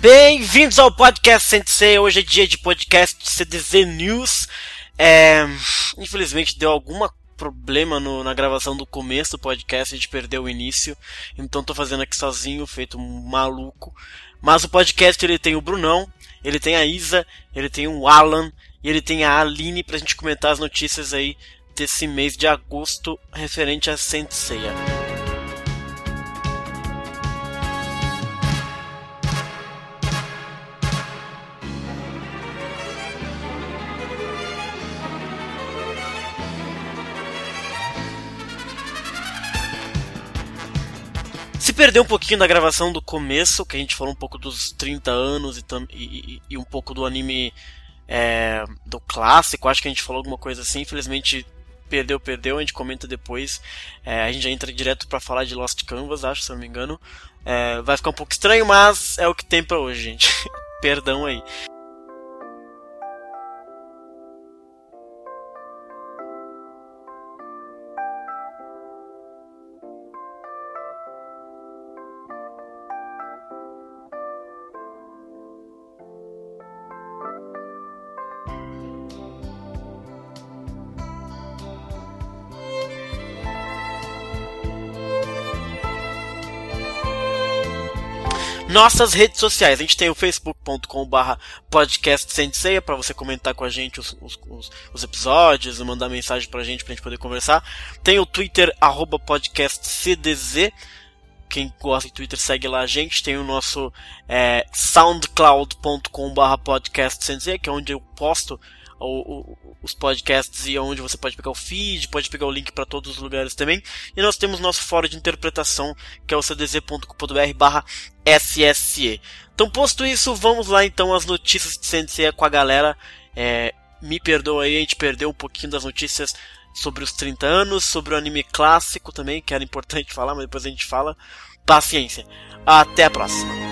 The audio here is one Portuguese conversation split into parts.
Bem-vindos ao podcast Sensei. Hoje é dia de podcast CDZ News. É, infelizmente deu algum problema no, na gravação do começo do podcast, a gente perdeu o início, então tô fazendo aqui sozinho, feito um maluco. Mas o podcast ele tem o Brunão, ele tem a Isa, ele tem o Alan e ele tem a Aline pra gente comentar as notícias aí desse mês de agosto referente a Senseiya. Se perdeu um pouquinho da gravação do começo, que a gente falou um pouco dos 30 anos e, e, e um pouco do anime é, do clássico, acho que a gente falou alguma coisa assim, infelizmente perdeu, perdeu, a gente comenta depois. É, a gente já entra direto para falar de Lost Canvas, acho, se eu não me engano. É, vai ficar um pouco estranho, mas é o que tem para hoje, gente. Perdão aí. Nossas redes sociais. A gente tem o facebook.com/barra podcast Senseia para você comentar com a gente os, os, os, os episódios, mandar mensagem pra gente pra gente poder conversar. Tem o Twitter arroba podcast CDZ. Quem gosta de Twitter segue lá a gente. Tem o nosso é, soundcloud.com/barra podcast Sensei, que é onde eu posto o, o, os podcasts e onde você pode pegar o feed, pode pegar o link para todos os lugares também. E nós temos nosso fórum de interpretação, que é o cdz.com.br barra SSE. Então, posto isso, vamos lá então as notícias de Sensei com a galera. É, me perdoa aí, a gente perdeu um pouquinho das notícias sobre os 30 anos, sobre o anime clássico também, que era importante falar, mas depois a gente fala. Paciência. Até a próxima.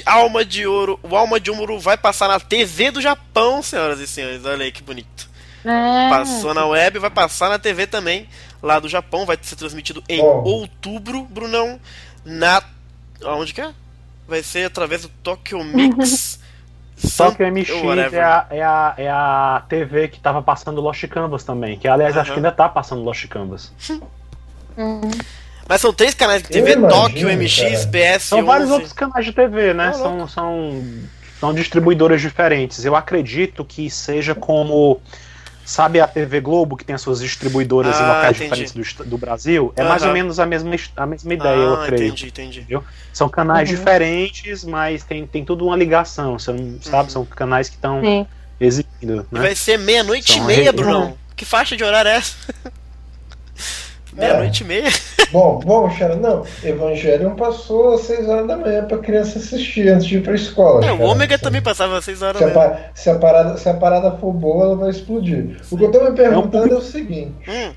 Gold, Alma de Ouro. O Alma de Ouro vai passar na TV do Japão, senhoras e senhores. Olha aí que bonito. É. Passou na web, vai passar na TV também, lá do Japão. Vai ser transmitido em oh. outubro, Brunão. Na. Onde que é? Vai ser através do Tokyo Mix. Tokyo MX é a, é, a, é a TV que tava passando Lost Canvas também. Que aliás, uhum. acho que ainda tá passando Lost Canvas. Uhum. Mas são três canais de TV, Tóquio, MX, PS. São vários outros canais de TV, né? são, são, são distribuidoras diferentes. Eu acredito que seja como. Sabe a TV Globo, que tem as suas distribuidoras ah, em locais entendi. diferentes do, do Brasil? É uhum. mais ou menos a mesma, a mesma ideia, ah, eu creio. Entendi, entendi. Entendeu? São canais uhum. diferentes, mas tem, tem tudo uma ligação, são, uhum. sabe? São canais que estão exibindo. Né? Vai ser meia-noite e meia, Bruno. Que faixa de horário é essa? Meia-noite é. e meia. Bom, bom, Xara, não. Evangelion passou às 6 horas da manhã pra criança assistir antes de ir pra escola. É, o Ômega também passava às 6 horas se da manhã. Se a, parada, se a parada for boa, ela vai explodir. O que eu tô me perguntando é o seguinte. Hum.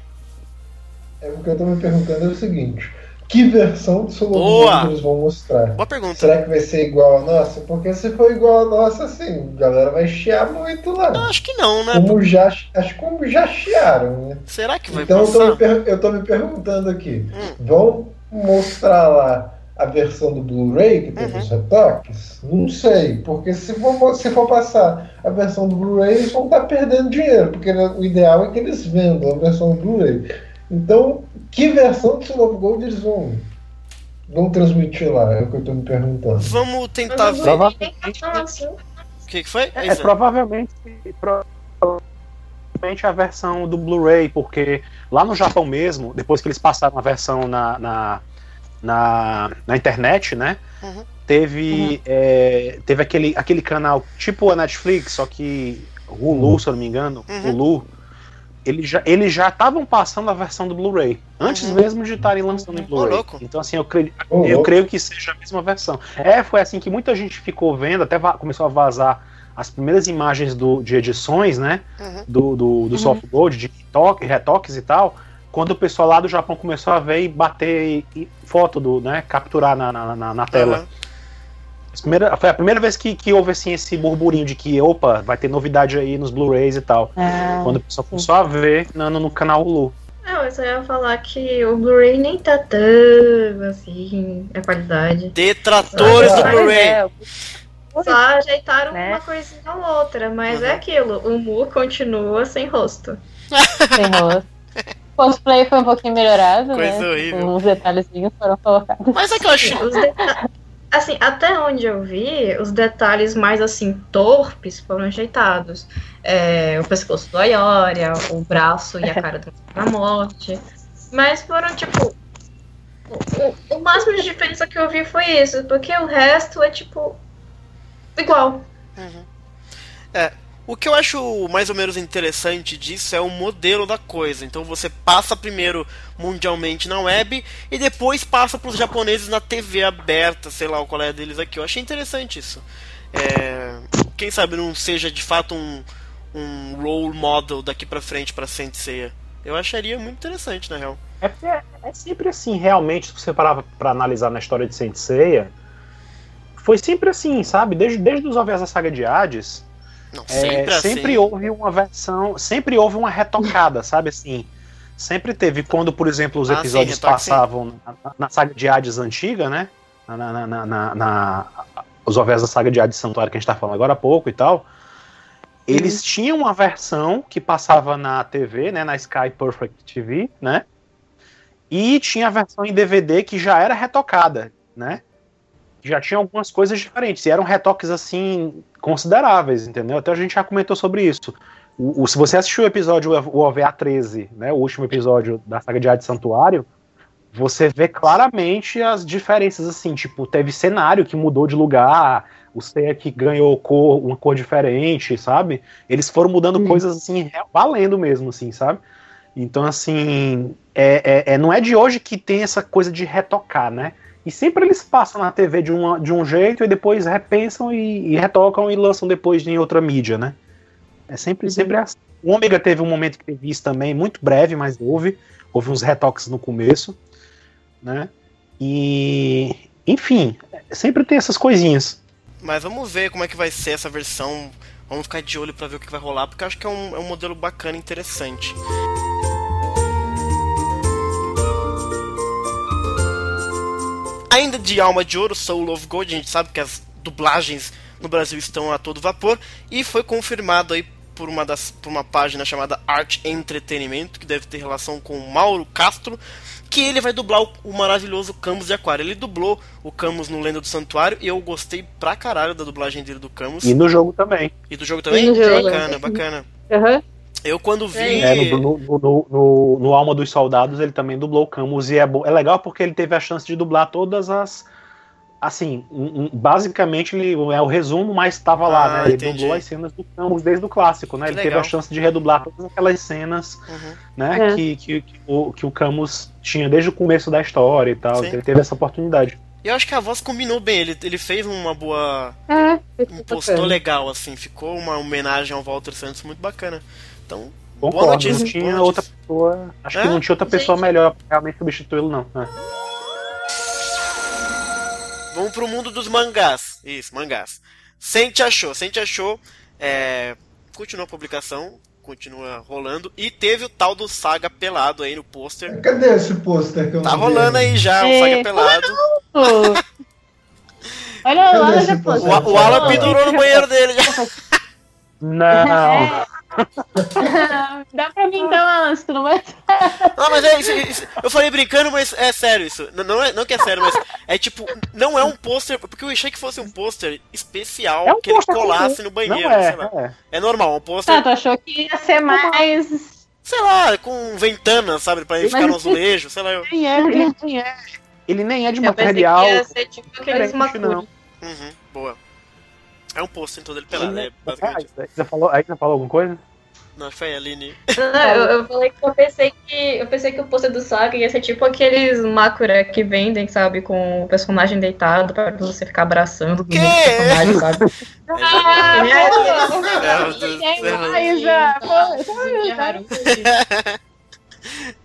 É, o que eu tô me perguntando é o seguinte que versão do Solomon eles vão mostrar. Boa pergunta. Será que vai ser igual a nossa? Porque se for igual a nossa, assim, a galera vai chiar muito lá. Eu acho que não, né? Como já, acho como já chiaram, né? Será que vai então, passar? Então eu, eu tô me perguntando aqui. Hum. Vão mostrar lá a versão do Blu-ray que tem uhum. os retoques? Não sei, porque se for, se for passar a versão do Blu-ray, eles vão estar perdendo dinheiro, porque o ideal é que eles vendam a versão do Blu-ray. Então, que versão do of Gold eles vão, vão transmitir lá? É o que eu estou me perguntando. Vamos tentar ver. Provavelmente. O que, que foi? É, é provavelmente, provavelmente a versão do Blu-ray, porque lá no Japão mesmo, depois que eles passaram a versão na, na, na, na internet, né? Uhum. Teve, uhum. É, teve aquele, aquele canal tipo a Netflix, só que Hulu, uhum. se eu não me engano, uhum. Hulu eles já eles já estavam passando a versão do Blu-ray antes uhum. mesmo de estarem lançando em Blu-ray. Então assim, eu creio, oh, eu creio que seja a mesma versão. É, foi assim que muita gente ficou vendo, até começou a vazar as primeiras imagens do, de edições, né, uhum. do, do, do uhum. soft gold, de retoque, retoques e tal, quando o pessoal lá do Japão começou a ver e bater e, foto do, né, capturar na, na, na tela. Uhum. Primeira, foi a primeira vez que, que houve assim, esse burburinho de que, opa, vai ter novidade aí nos Blu-rays e tal. É, Quando o pessoal começou a ver no, no canal Hulu. Não, eu só ia falar que o Blu-ray nem tá tão assim, a qualidade. Detratores do Blu-ray! É, só ajeitaram né? uma coisinha ou outra, mas uhum. é aquilo, o Mu continua sem rosto. sem rosto. O cosplay foi um pouquinho melhorado, Coisa né? horrível. Os detalhezinhos foram colocados. Mas é que eu acho. Assim, até onde eu vi, os detalhes mais assim torpes foram ajeitados. É, o pescoço do Ayoria, o braço e a cara da morte. Mas foram tipo. O, o, máximo de diferença que eu vi foi isso, porque o resto é tipo. igual. Uhum. É, o que eu acho mais ou menos interessante disso é o modelo da coisa. Então você passa primeiro mundialmente na web e depois passa para os japoneses na TV aberta, sei lá o qual é deles aqui. Eu achei interessante isso. É, quem sabe não seja de fato um, um role model daqui para frente para Senseiya. Eu acharia muito interessante, na real. É, é, é sempre assim, realmente, se você parar para analisar na história de Senseiya, foi sempre assim, sabe? Desde, desde os OVAs da saga de Hades não, é, sempre, é, assim. sempre houve uma versão, sempre houve uma retocada, sabe assim? Sempre teve quando, por exemplo, os episódios ah, sim, passavam na, na, saga de Hades antiga, né? Na, na, na os OVs da saga de Hades Santuário que a gente tá falando agora há pouco e tal. Eles uhum. tinham uma versão que passava na TV, né? Na Sky Perfect TV, né? E tinha a versão em DVD que já era retocada, né? Já tinha algumas coisas diferentes. E eram retoques, assim, consideráveis, entendeu? Até a gente já comentou sobre isso. O, o se você assistiu o episódio, o OVA 13, né, o último episódio da saga de Hades Santuário, você vê claramente as diferenças, assim, tipo, teve cenário que mudou de lugar, o Seiya que ganhou cor, uma cor diferente, sabe? Eles foram mudando hum. coisas, assim, valendo mesmo, assim, sabe? Então, assim, é, é, é, não é de hoje que tem essa coisa de retocar, né? E sempre eles passam na TV de, uma, de um jeito e depois repensam e, e retocam e lançam depois em outra mídia, né? É sempre, uhum. sempre assim. O Ômega teve um momento que teve isso também, muito breve, mas houve. Houve uns retoques no começo, né? E, enfim, sempre tem essas coisinhas. Mas vamos ver como é que vai ser essa versão. Vamos ficar de olho para ver o que vai rolar, porque acho que é um, é um modelo bacana, interessante. Ainda de Alma de Ouro, Soul of Gold, a gente sabe que as dublagens no Brasil estão a todo vapor e foi confirmado aí por uma, das, por uma página chamada Art Entretenimento, que deve ter relação com Mauro Castro, que ele vai dublar o, o, maravilhoso Camus de Aquário. Ele dublou o Camus no Lenda do Santuário e eu gostei pra caralho da dublagem dele do Camus. E no jogo também. E do jogo também? Jogo. Bacana, bacana. Uhum. Eu quando vi. É, no, no, no, no, Alma dos Soldados ele também dublou o Camus e é, bom, é legal porque ele teve a chance de dublar todas as. Assim, um, um, basicamente ele é o resumo, mas estava lá, ah, né? Ele entendi. dublou as cenas do Camus desde o clássico, né? Que ele legal. teve a chance de redublar todas aquelas cenas, uhum. né? É. Que, que, que, o, que o Camus tinha desde o começo da história e tal. Ele teve essa oportunidade. E eu acho que a voz combinou bem, ele, ele fez uma boa. É, impostou legal, assim, ficou uma homenagem ao Walter Santos muito bacana. Então, Concordo, boa notícia. Não tinha outra pessoa. Acho é? que não tinha outra pessoa Gente. melhor pra realmente substituí-lo, não. É. Vamos pro mundo dos mangás. Isso, mangás. Sente achou, Sente achou. É, continua a publicação, continua rolando. E teve o tal do Saga pelado aí no pôster. Cadê esse pôster que eu Tá rolando aí já, o Saga pelado. Olha lá, já O, o Alan pendurou no banheiro dele já. Não. Dá pra mim então, Alan, se tu não vai. Não, mas é isso, isso, Eu falei brincando, mas é sério isso. Não, é, não que é sério, mas é tipo, não é um pôster. Porque eu achei que fosse um pôster especial é um que ele colasse no banheiro, é, sei lá. É. é normal, um pôster. Tá, tu achou que ia ser mais. Sei lá, com ventana, sabe? Pra ele ficar no azulejo, sei lá. Eu... Nem é, ele nem é. Ele nem é de material. Eu pensei que ia ser tipo aqueles não. Uhum, boa. É um pôster, então, dele pelado, é, basicamente. Ah, você falou, aí você falou alguma coisa? Não, foi a Aline. Não, eu, eu falei que eu pensei que. Eu pensei que o pôster do Saga ia ser tipo aqueles Makura que vendem, sabe, com o personagem deitado pra você ficar abraçando o personagem, sabe? Ah,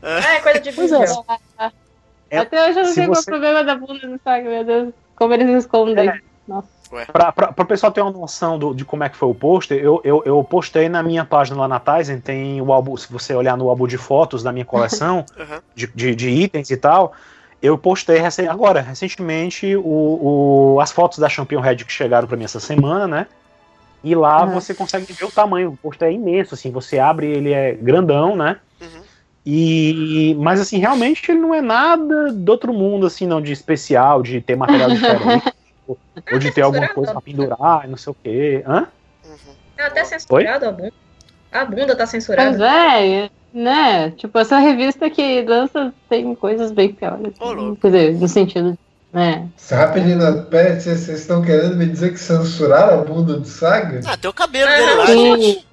É, coisa de vídeo. Até hoje eu não se sei qual é o problema da bunda do Saga, meu Deus. Como eles escondem. É. Nossa. Pra o pessoal ter uma noção do- de como é que foi o pôster, eu, eu, eu postei na minha página lá na Tizen, tem o álbum, se você olhar no álbum de fotos da minha coleção, Aham. de, de, de itens e tal, eu postei agora, recentemente, o, o- as fotos da Champion Red que chegaram pra mim essa semana, né? E lá Uhum. você consegue ver o tamanho, o pôster é imenso, assim, você abre, ele é grandão, né? Uhum. E, mas assim, realmente ele não é nada do outro mundo, assim, não, de especial, de ter material diferente, ou, ou de ter alguma coisa pra pendurar, e não sei o quê. Hã? Uhum. É até censurado a bunda. A bunda tá Pois censurada. é, né? Tipo, essa revista que lança tem coisas bem piores. Louco. Quer dizer, no sentido. né? Rapidinho, pera, vocês vocês estão querendo me dizer que censuraram a bunda do Saga? Ah, tem o cabelo dele lá, Sim. gente.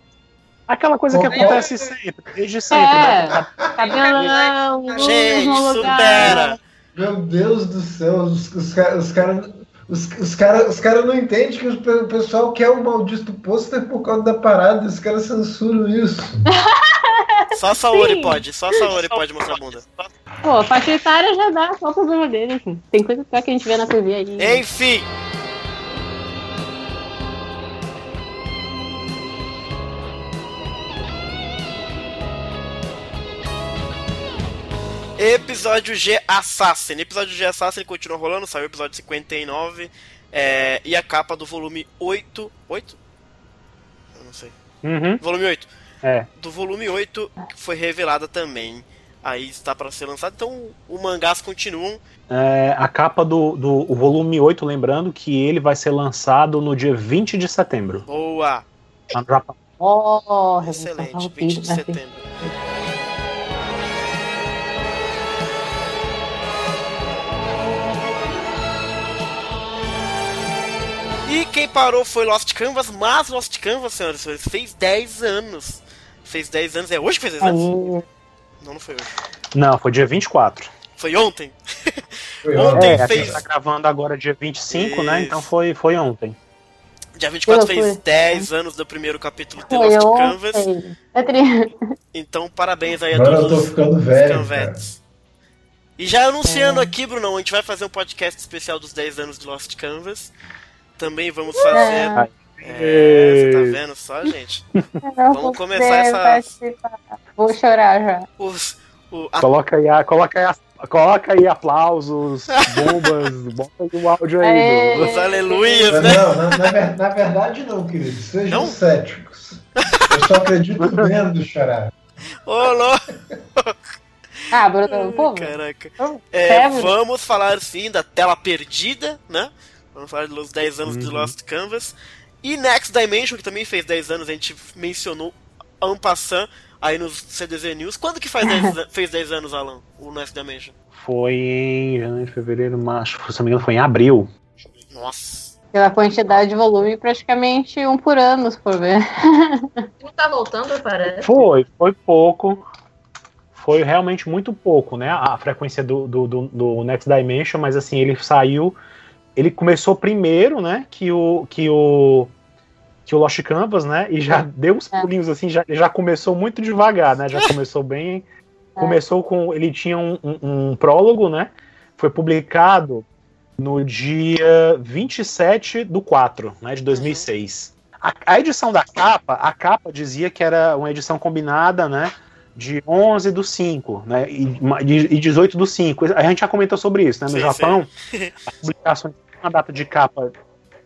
Aquela coisa que Qual- acontece sempre, desde sempre, É. né? Cabelão, Gente, supera. Meu Deus do céu, os, os, os caras. Os, os caras os cara não entendem que o pessoal quer o maldito pôster por causa da parada, os caras censuram isso. Só a Saori Sim. pode, só a Saori pode mostrar a bunda. Pô, faixa etária já dá, qual o problema dele? assim? Tem coisa pior que a gente vê na TV aí. Enfim. Episódio G Assassin. Episódio G Assassin continua rolando, saiu o episódio 59. É, e a capa do volume 8. 8? Eu não sei. Uhum, Volume 8. é. Do volume 8 que foi revelada também. Aí está para ser lançado. Então, o mangás continuam. É, a capa do, do o volume 8, lembrando que ele vai ser lançado no dia 20 de setembro. Boa! Oh, Excelente, 20 de setembro. E quem parou foi Lost Canvas, mas Lost Canvas, senhoras e senhores, fez 10 anos. Fez 10 anos, é hoje que fez 10 anos? Não, não foi hoje. Não, foi dia 24. Foi ontem? Foi Ontem É, a fez- gente tá gravando agora dia 25, né? Isso. Então foi, foi ontem. Dia 24 Que fez loucura. 10 anos do primeiro capítulo de Lost Canvas. ontem. É tri... Então, parabéns aí a Agora eu todos tô os ficando velho. cara. E já anunciando É. aqui, Brunão, a gente vai fazer um podcast especial dos 10 anos de Lost Canvas. Também vamos fazer. É, você tá vendo só, gente? Vamos começar essa- Vou chorar já. Os, o, a- Coloca aí, a- coloca aí, a- coloca aí aplausos, bombas, bota o áudio aí. É. do- os aleluias, né? Não, na, na na verdade não, querido. Sejam Não? céticos. Eu só acredito vendo chorar. Ô, louco! Ah, Bruno, pô, Caraca. vamos- É, é, vamos falar sim da tela perdida, né? Vamos falar dos 10 anos de Uhum. Lost Canvas. E Next Dimension, que também fez 10 anos, a gente mencionou en passant aí nos CDZ News. Quando que faz 10, an- fez 10 anos, Alan, o Next Dimension? Foi em janeiro, fevereiro, março, se não me engano, foi em abril. Nossa. Pela quantidade de volume, praticamente um por ano, se for ver. Não tá voltando, parece. Foi, foi pouco. Foi realmente muito pouco, né? A frequência do, do, do, do Next Dimension, mas assim, ele saiu. Ele começou primeiro, né? Que o. Que o que o Lost Canvas, né? E já deu uns É. pulinhos assim, já, já começou muito devagar, né? Já começou bem. Começou com. Ele tinha um, um- um prólogo, né? Foi publicado no dia 27 do 4, né? De 2006. A, a edição da capa, a capa dizia que era uma edição combinada, né? De 11 do 5, né? E, e 18 do 5. A gente já comentou sobre isso, né? No Sim, Japão, as publicações uma data de capa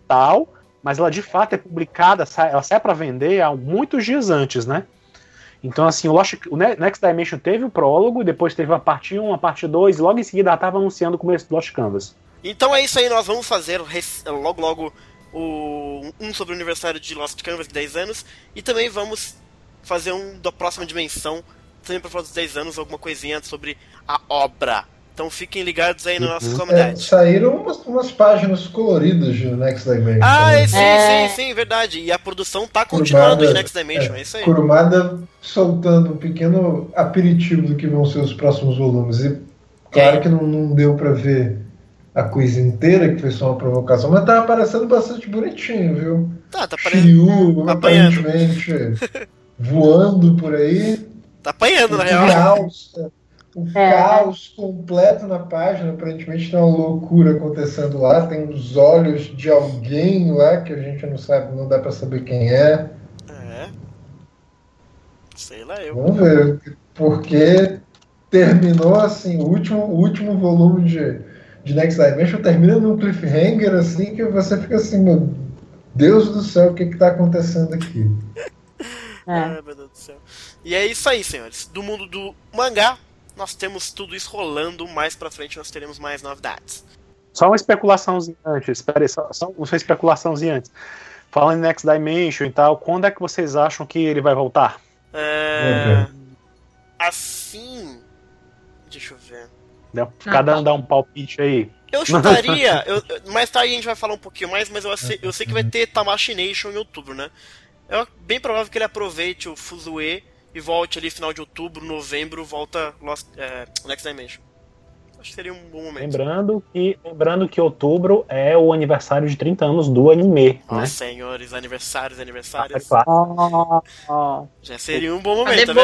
tal, mas ela de fato é publicada, ela sai para vender há muitos dias antes, né? Então, assim, o, Lost, o Ne- Next Dimension teve o prólogo, depois teve a parte 1, a parte 2, e logo em seguida ela estava anunciando o começo do Lost Canvas. Então é isso aí, nós vamos fazer logo logo o, um sobre o aniversário de Lost Canvas, de 10 anos, e também vamos fazer um da próxima dimensão, também para falar dos 10 anos, alguma coisinha sobre a obra Então fiquem ligados aí na nossa comunidade. É, saíram umas, umas, páginas coloridas de Next Dimension. Ah, né? sim, é. sim, sim, verdade. E a produção tá continuando Kurumada, de Next Dimension, é, é isso aí. Kurumada soltando um pequeno aperitivo do que vão ser os próximos volumes. E claro que não, não deu para ver a coisa inteira, que foi só uma provocação, mas tava parecendo bastante bonitinho, viu? Tá, tá parecendo. Tá aparentemente voando por aí. Tá apanhando, na real. O é. caos completo na página, aparentemente tem uma loucura acontecendo lá, tem os olhos de alguém lá que a gente não sabe, não dá para saber quem é. É. Sei lá eu. Vamos ver, porque terminou assim, o último, o último volume de, de Next Dimension termina num cliffhanger assim que você fica assim, meu Deus do céu, o que que tá acontecendo aqui? É. Ai, meu Deus do céu. E é isso aí, senhores. Do mundo do mangá, nós temos tudo isso rolando. Mais pra frente nós teremos mais novidades. Só uma especulaçãozinha antes. Espera aí, só, só uma especulaçãozinha antes. Falando em Next Dimension e tal, quando é que vocês acham que ele vai voltar? É... Assim. Deixa eu ver. Cada um dá um palpite aí. Eu chutaria. eu, mais tarde a gente vai falar um pouquinho mais, mas eu sei, eu sei que vai ter Tamashi Nation em outubro, né? É bem provável que ele aproveite o Fuzue e volte ali final de outubro, novembro, volta Lost, é, Next Dimension. Acho que seria um bom momento. Lembrando que, lembrando que outubro é o aniversário de 30 anos do anime. Né? senhores, aniversários, aniversários. Ah, ah, Já seria um bom momento, né?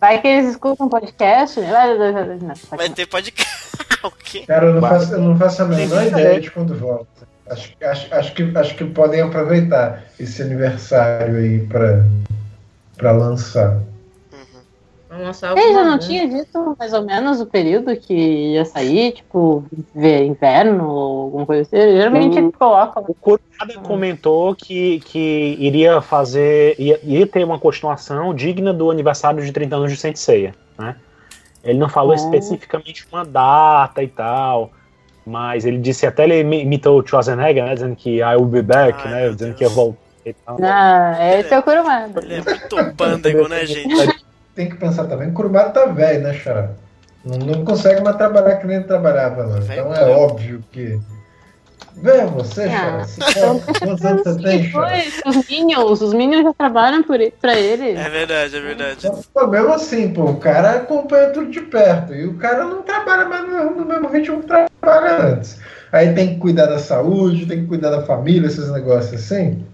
Vai que eles escutam podcast? Vai, vai ter podcast. o quê? Cara, eu não, faço, eu não faço a menor ideia de quando volta. Acho, acho, acho, que, acho que podem aproveitar esse aniversário aí para para lançar. Uhum. Ele já não tinha dito mais ou menos o período que ia sair, tipo, ver inverno ou alguma coisa assim. Geralmente o, coloca. O Kurumada uhum. comentou que, que iria fazer. Ia, ia, ter uma continuação digna do aniversário de 30 anos de Senseiya, né? Ele não falou uhum. especificamente uma data e tal. Mas ele disse, até ele imitou o Schwarzenegger, né? Dizendo que I will be back, Ai, né? Dizendo Deus. que ia voltar ah, esse é o Kurumada. Ele é muito pândego, né, gente? Tem que pensar também, o Kurumada tá velho, né, Xará? Não, não consegue mais trabalhar que nem trabalhava, não. Então é óbvio que. Vem você, ah, Xará. Quantos anos você tem, Xará? Os Minions, os Minions já trabalham por, pra ele. É verdade, é verdade. Então, pô, mesmo assim, pô, o cara acompanha tudo de perto. E o cara não trabalha mais no, no mesmo ritmo que trabalha antes. Aí tem que cuidar da saúde, tem que cuidar da família, esses negócios assim.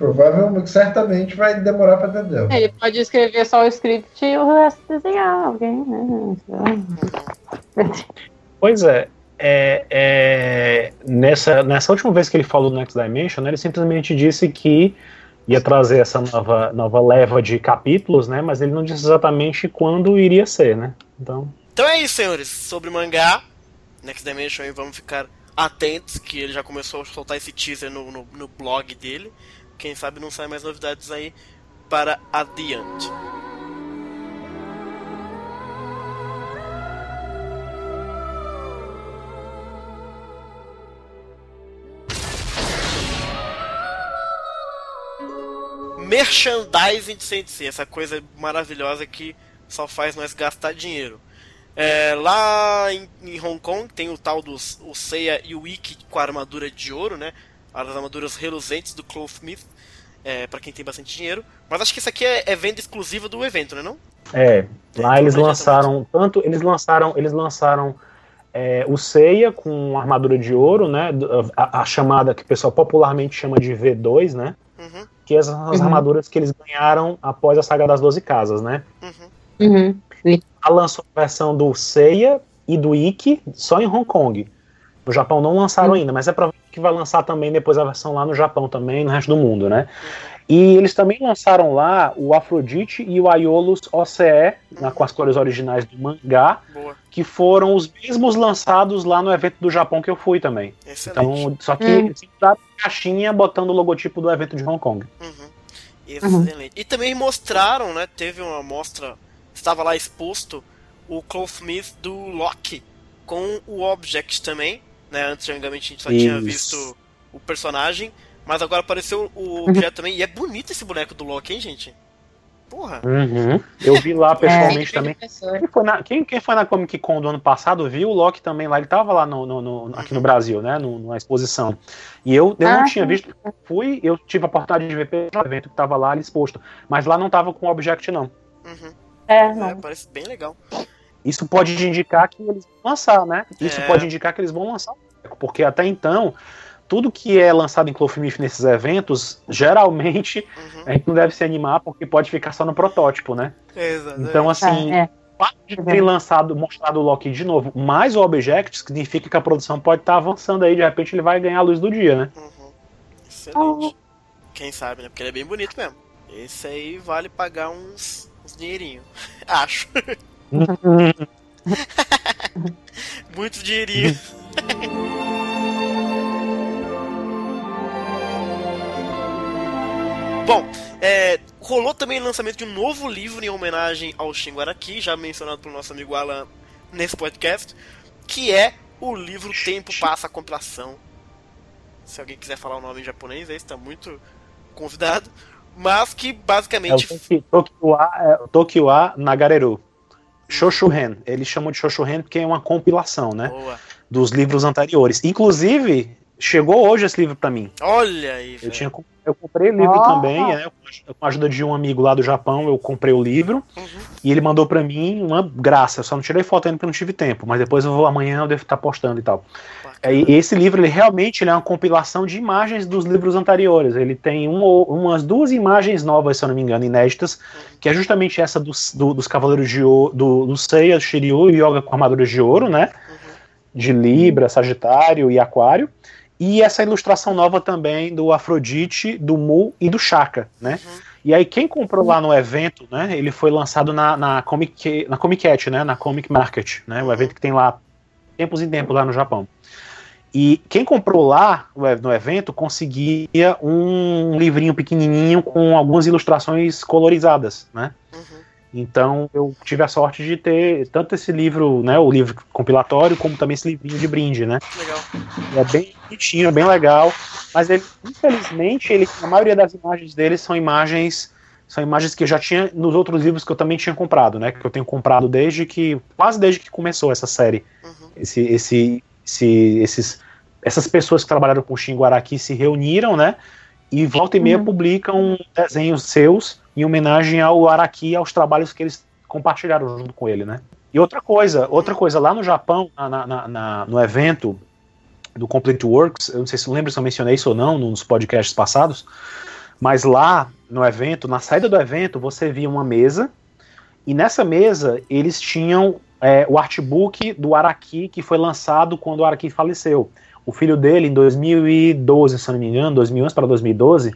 Provavelmente, certamente vai demorar para entender. Ele pode escrever só o script e o resto desenhar alguém, né? Pois é. É, é, nessa, nessa última vez que ele falou do Next Dimension, né, ele simplesmente disse que ia trazer essa nova, nova leva de capítulos, né? Mas ele não disse exatamente quando iria ser, né? Então. Então é isso, senhores. Sobre mangá, Next Dimension, vamos ficar atentos que ele já começou a soltar esse teaser no, no, no blog dele. Quem sabe não sai mais novidades aí para adiante. merchandising de Sensei, essa coisa maravilhosa que só faz nós gastar dinheiro. É, lá em, em, Hong Kong tem o tal dos o Seiya e o Ikki com a armadura de ouro, né? As armaduras reluzentes do Clothsmith, é, para quem tem bastante dinheiro. Mas acho que isso aqui é, é venda exclusiva do evento, né não? É, lá eles lançaram tanto eles lançaram eles lançaram é, o Seiya com armadura de ouro, né? A, a, chamada que o pessoal popularmente chama de V2, né? Uhum. Que é as, as uhum. armaduras que eles ganharam após a saga das 12 casas, né? Uhum. Uhum. A lançou a versão do Seiya e do Ikki só em Hong Kong. No Japão não lançaram uhum. ainda, mas é provável que vai lançar também depois a versão lá no Japão também, no resto do mundo, né? E eles também lançaram lá o Afrodite e o Aiolus OCE, uhum. com as cores originais do mangá, Boa. que foram os mesmos lançados lá no evento do Japão que eu fui também. Excelente. Então, só que uhum. eles caixinha botando o logotipo do evento de Hong Kong. Uhum. Excelente. Uhum. E também mostraram, né? Teve uma mostra, estava lá exposto o Clothsmith do Loki com o Object também, né? Antes, antigamente, a gente só Isso. tinha visto o personagem, mas agora apareceu o objeto também. E é bonito esse boneco do Loki, hein, gente? Porra. Uhum. Eu vi lá pessoalmente é, também. Quem foi, na, quem, quem foi na Comic Con do ano passado viu o Loki também lá. Ele tava lá no, no, no aqui no Brasil, né? No, numa exposição. E eu, eu ah, não tinha visto. Fui, eu tive a oportunidade de ver pelo evento que tava lá exposto. Mas lá não tava com o Object, não. Uhum. É, não. É, parece bem legal. Isso pode indicar que eles vão lançar, né? Isso é. pode indicar que eles vão lançar. Porque até então, tudo que é lançado em Cloverleaf nesses eventos, geralmente uhum. a gente não deve se animar porque pode ficar só no protótipo, né? Exatamente. Então, assim, é, é. o fato de terem lançado, mostrado o Loki de novo, mais o Object, significa que a produção pode estar tá avançando aí, de repente ele vai ganhar a luz do dia, né? Uhum. Excelente. Quem sabe, né? Porque ele é bem bonito mesmo. Esse aí vale pagar uns, uns dinheirinho. Acho. Muito dinheirinho. Bom, é, rolou também o lançamento de um novo livro em homenagem ao Shingo já mencionado pelo nosso amigo Alan nesse podcast, que é o livro Tempo Passa a Compilação. Se alguém quiser falar o nome em japonês, aí está muito convidado. Mas que basicamente. É Tokiwa, é, Nagareru. Shoshuren. Eles chamam de Shoshuren porque é uma compilação, né? Boa. Dos livros anteriores. Inclusive, chegou hoje esse livro para mim. Olha aí, Eu, tinha, eu comprei o livro oh. também, né? Com a ajuda de um amigo lá do Japão, eu comprei o livro. Uhum. E ele mandou para mim uma graça. Eu só não tirei foto ainda porque não tive tempo. Mas depois eu vou, amanhã eu devo estar postando e tal. É, e esse livro, ele realmente ele é uma compilação de imagens dos livros anteriores. Ele tem um, umas duas imagens novas, se eu não me engano, inéditas, que é justamente essa dos, do, dos Cavaleiros de Ouro, do, do Seiya, Shiryu e Yoga com armaduras de ouro, né? De Libra, Sagitário e Aquário. E essa ilustração nova também do Afrodite, do Mu e do Shaka, né? Uhum. E aí quem comprou lá no evento, né? Ele foi lançado na, na Comic na Comic né? Na Comic Market, né? O evento que tem lá tempos e tempos lá no Japão. E quem comprou lá no evento conseguia um livrinho pequenininho com algumas ilustrações colorizadas, né? Uhum. Então eu tive a sorte de ter tanto esse livro, né, o livro compilatório, como também esse livrinho de brinde, né? Legal. É bem bonitinho, é bem legal, mas ele, infelizmente, ele, a maioria das imagens dele são imagens são imagens que eu já tinha nos outros livros que eu também tinha comprado, né? Que eu tenho comprado desde que quase desde que começou essa série. Uhum. Esse, esse, esse, esses, essas pessoas que trabalharam com o Shingo Araki se reuniram, né? E volta e meia uhum. publicam desenhos seus em homenagem ao Araki e aos trabalhos que eles compartilharam junto com ele, né? E outra coisa, outra coisa, lá no Japão, na, na, na, no evento do Complete Works, eu não sei se lembra se eu mencionei isso ou não nos podcasts passados, mas lá no evento, na saída do evento, você via uma mesa, e nessa mesa eles tinham é, o artbook do Araki que foi lançado quando o Araki faleceu. O filho dele, em 2012, se não me engano, 2011 para 2012,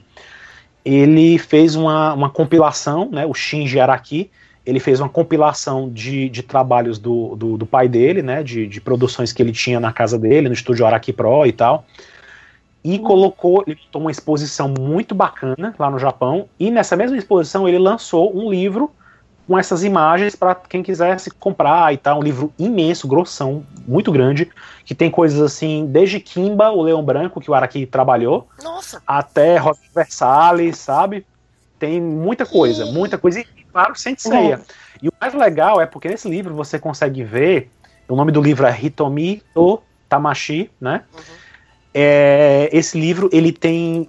ele fez uma, uma compilação, né, o Shinji Araki, ele fez uma compilação de, de trabalhos do, do, do pai dele, né, de, de produções que ele tinha na casa dele, no estúdio Araki Pro e tal, e colocou, ele montou uma exposição muito bacana lá no Japão, e nessa mesma exposição ele lançou um livro com essas imagens para quem quisesse comprar e tal. Um livro imenso, grossão, muito grande, que tem coisas assim, desde Kimba, o Leão Branco, que o Araki trabalhou, Nossa. até Rosa Versalles, sabe? Tem muita coisa, muita coisa. E, claro, Senseiya. Uhum. E o mais legal é porque nesse livro você consegue ver, o nome do livro é Hitomi to Tamashi, né? Uhum. É, esse livro ele tem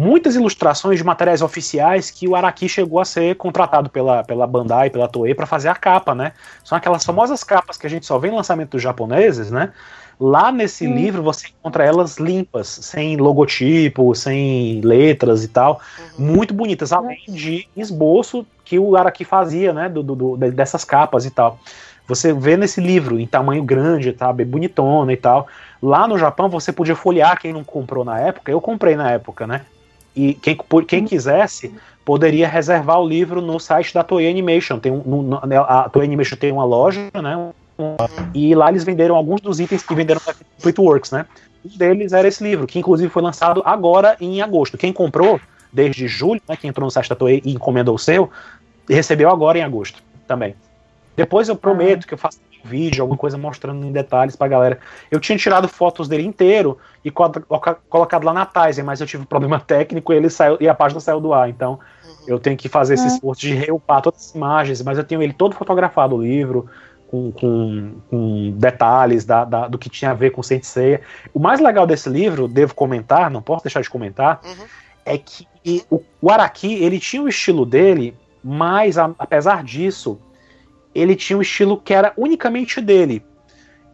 muitas ilustrações de materiais oficiais que o Araki chegou a ser contratado pela, pela Bandai, pela Toei para fazer a capa, né? São aquelas famosas capas que a gente só vê em lançamento dos japoneses, né? Lá nesse hum. livro você encontra elas limpas, sem logotipo, sem letras e tal, uhum. muito bonitas, além de esboço que o Araki fazia, né? Do, do, do, dessas capas e tal. Você vê nesse livro em tamanho grande, tá? Bem bonitona e tal. Lá no Japão você podia folhear quem não comprou na época. Eu comprei na época, né? E quem, quem quisesse poderia reservar o livro no site da Toei Animation. Tem um, no, a Toei Animation tem uma loja, né? e lá eles venderam alguns dos itens que venderam para Complete Works, né? Um deles era esse livro, que inclusive foi lançado agora em agosto. Quem comprou desde julho, né, que entrou no site da Toei e encomendou o seu, recebeu agora em agosto também. Depois eu prometo que eu faço vídeo, alguma coisa mostrando em detalhes pra galera. Eu tinha tirado fotos dele inteiro e colocado lá na Tizen, mas eu tive um problema técnico e ele saiu e a página saiu do ar, então Eu tenho que fazer esse esforço de reupar todas as imagens, mas eu tenho ele todo fotografado, o livro, com, com, com detalhes da, da, do que tinha a ver com Sensei. O mais legal desse livro, devo comentar, não posso deixar de comentar, uhum. é que o, o Araki, ele tinha o estilo dele, mas a, apesar disso, ele tinha um estilo que era unicamente dele.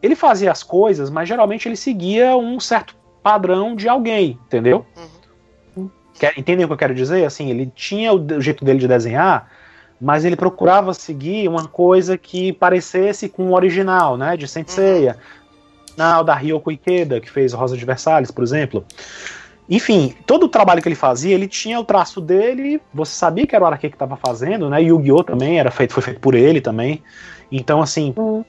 Ele fazia as coisas, mas geralmente ele seguia um certo padrão de alguém, entendeu? Uhum. Entendem o que eu quero dizer? Assim, ele tinha o jeito dele de desenhar, mas ele procurava seguir uma coisa que parecesse com o original, né, de Senseiya. Uhum. da Ryoko Ikeda, que fez Rosa de Versalhes, por exemplo. Enfim, todo o trabalho que ele fazia, ele tinha o traço dele, você sabia que era o Araki que estava fazendo, né? Yu-Gi-Oh! também era feito, foi feito por ele também. Então, assim, uhum.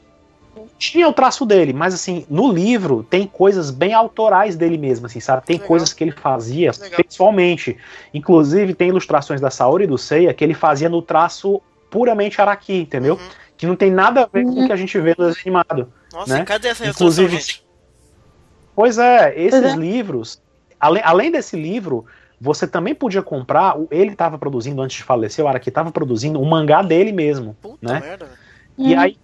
tinha o traço dele, mas assim, no livro tem coisas bem autorais dele mesmo, assim, sabe? Tem Legal. coisas que ele fazia Legal. pessoalmente. Inclusive, tem ilustrações da Saori e do Seiya que ele fazia no traço puramente Araki, entendeu? Uhum. Que não tem nada a ver com o que a gente vê no desenho animado. Nossa, né? cadê essa Inclusive, gente? Pois é, esses é. livros, além, além desse livro, você também podia comprar, ele estava produzindo antes de falecer, o Araki estava produzindo um mangá dele mesmo, Puta né? Merda. E hum. aí,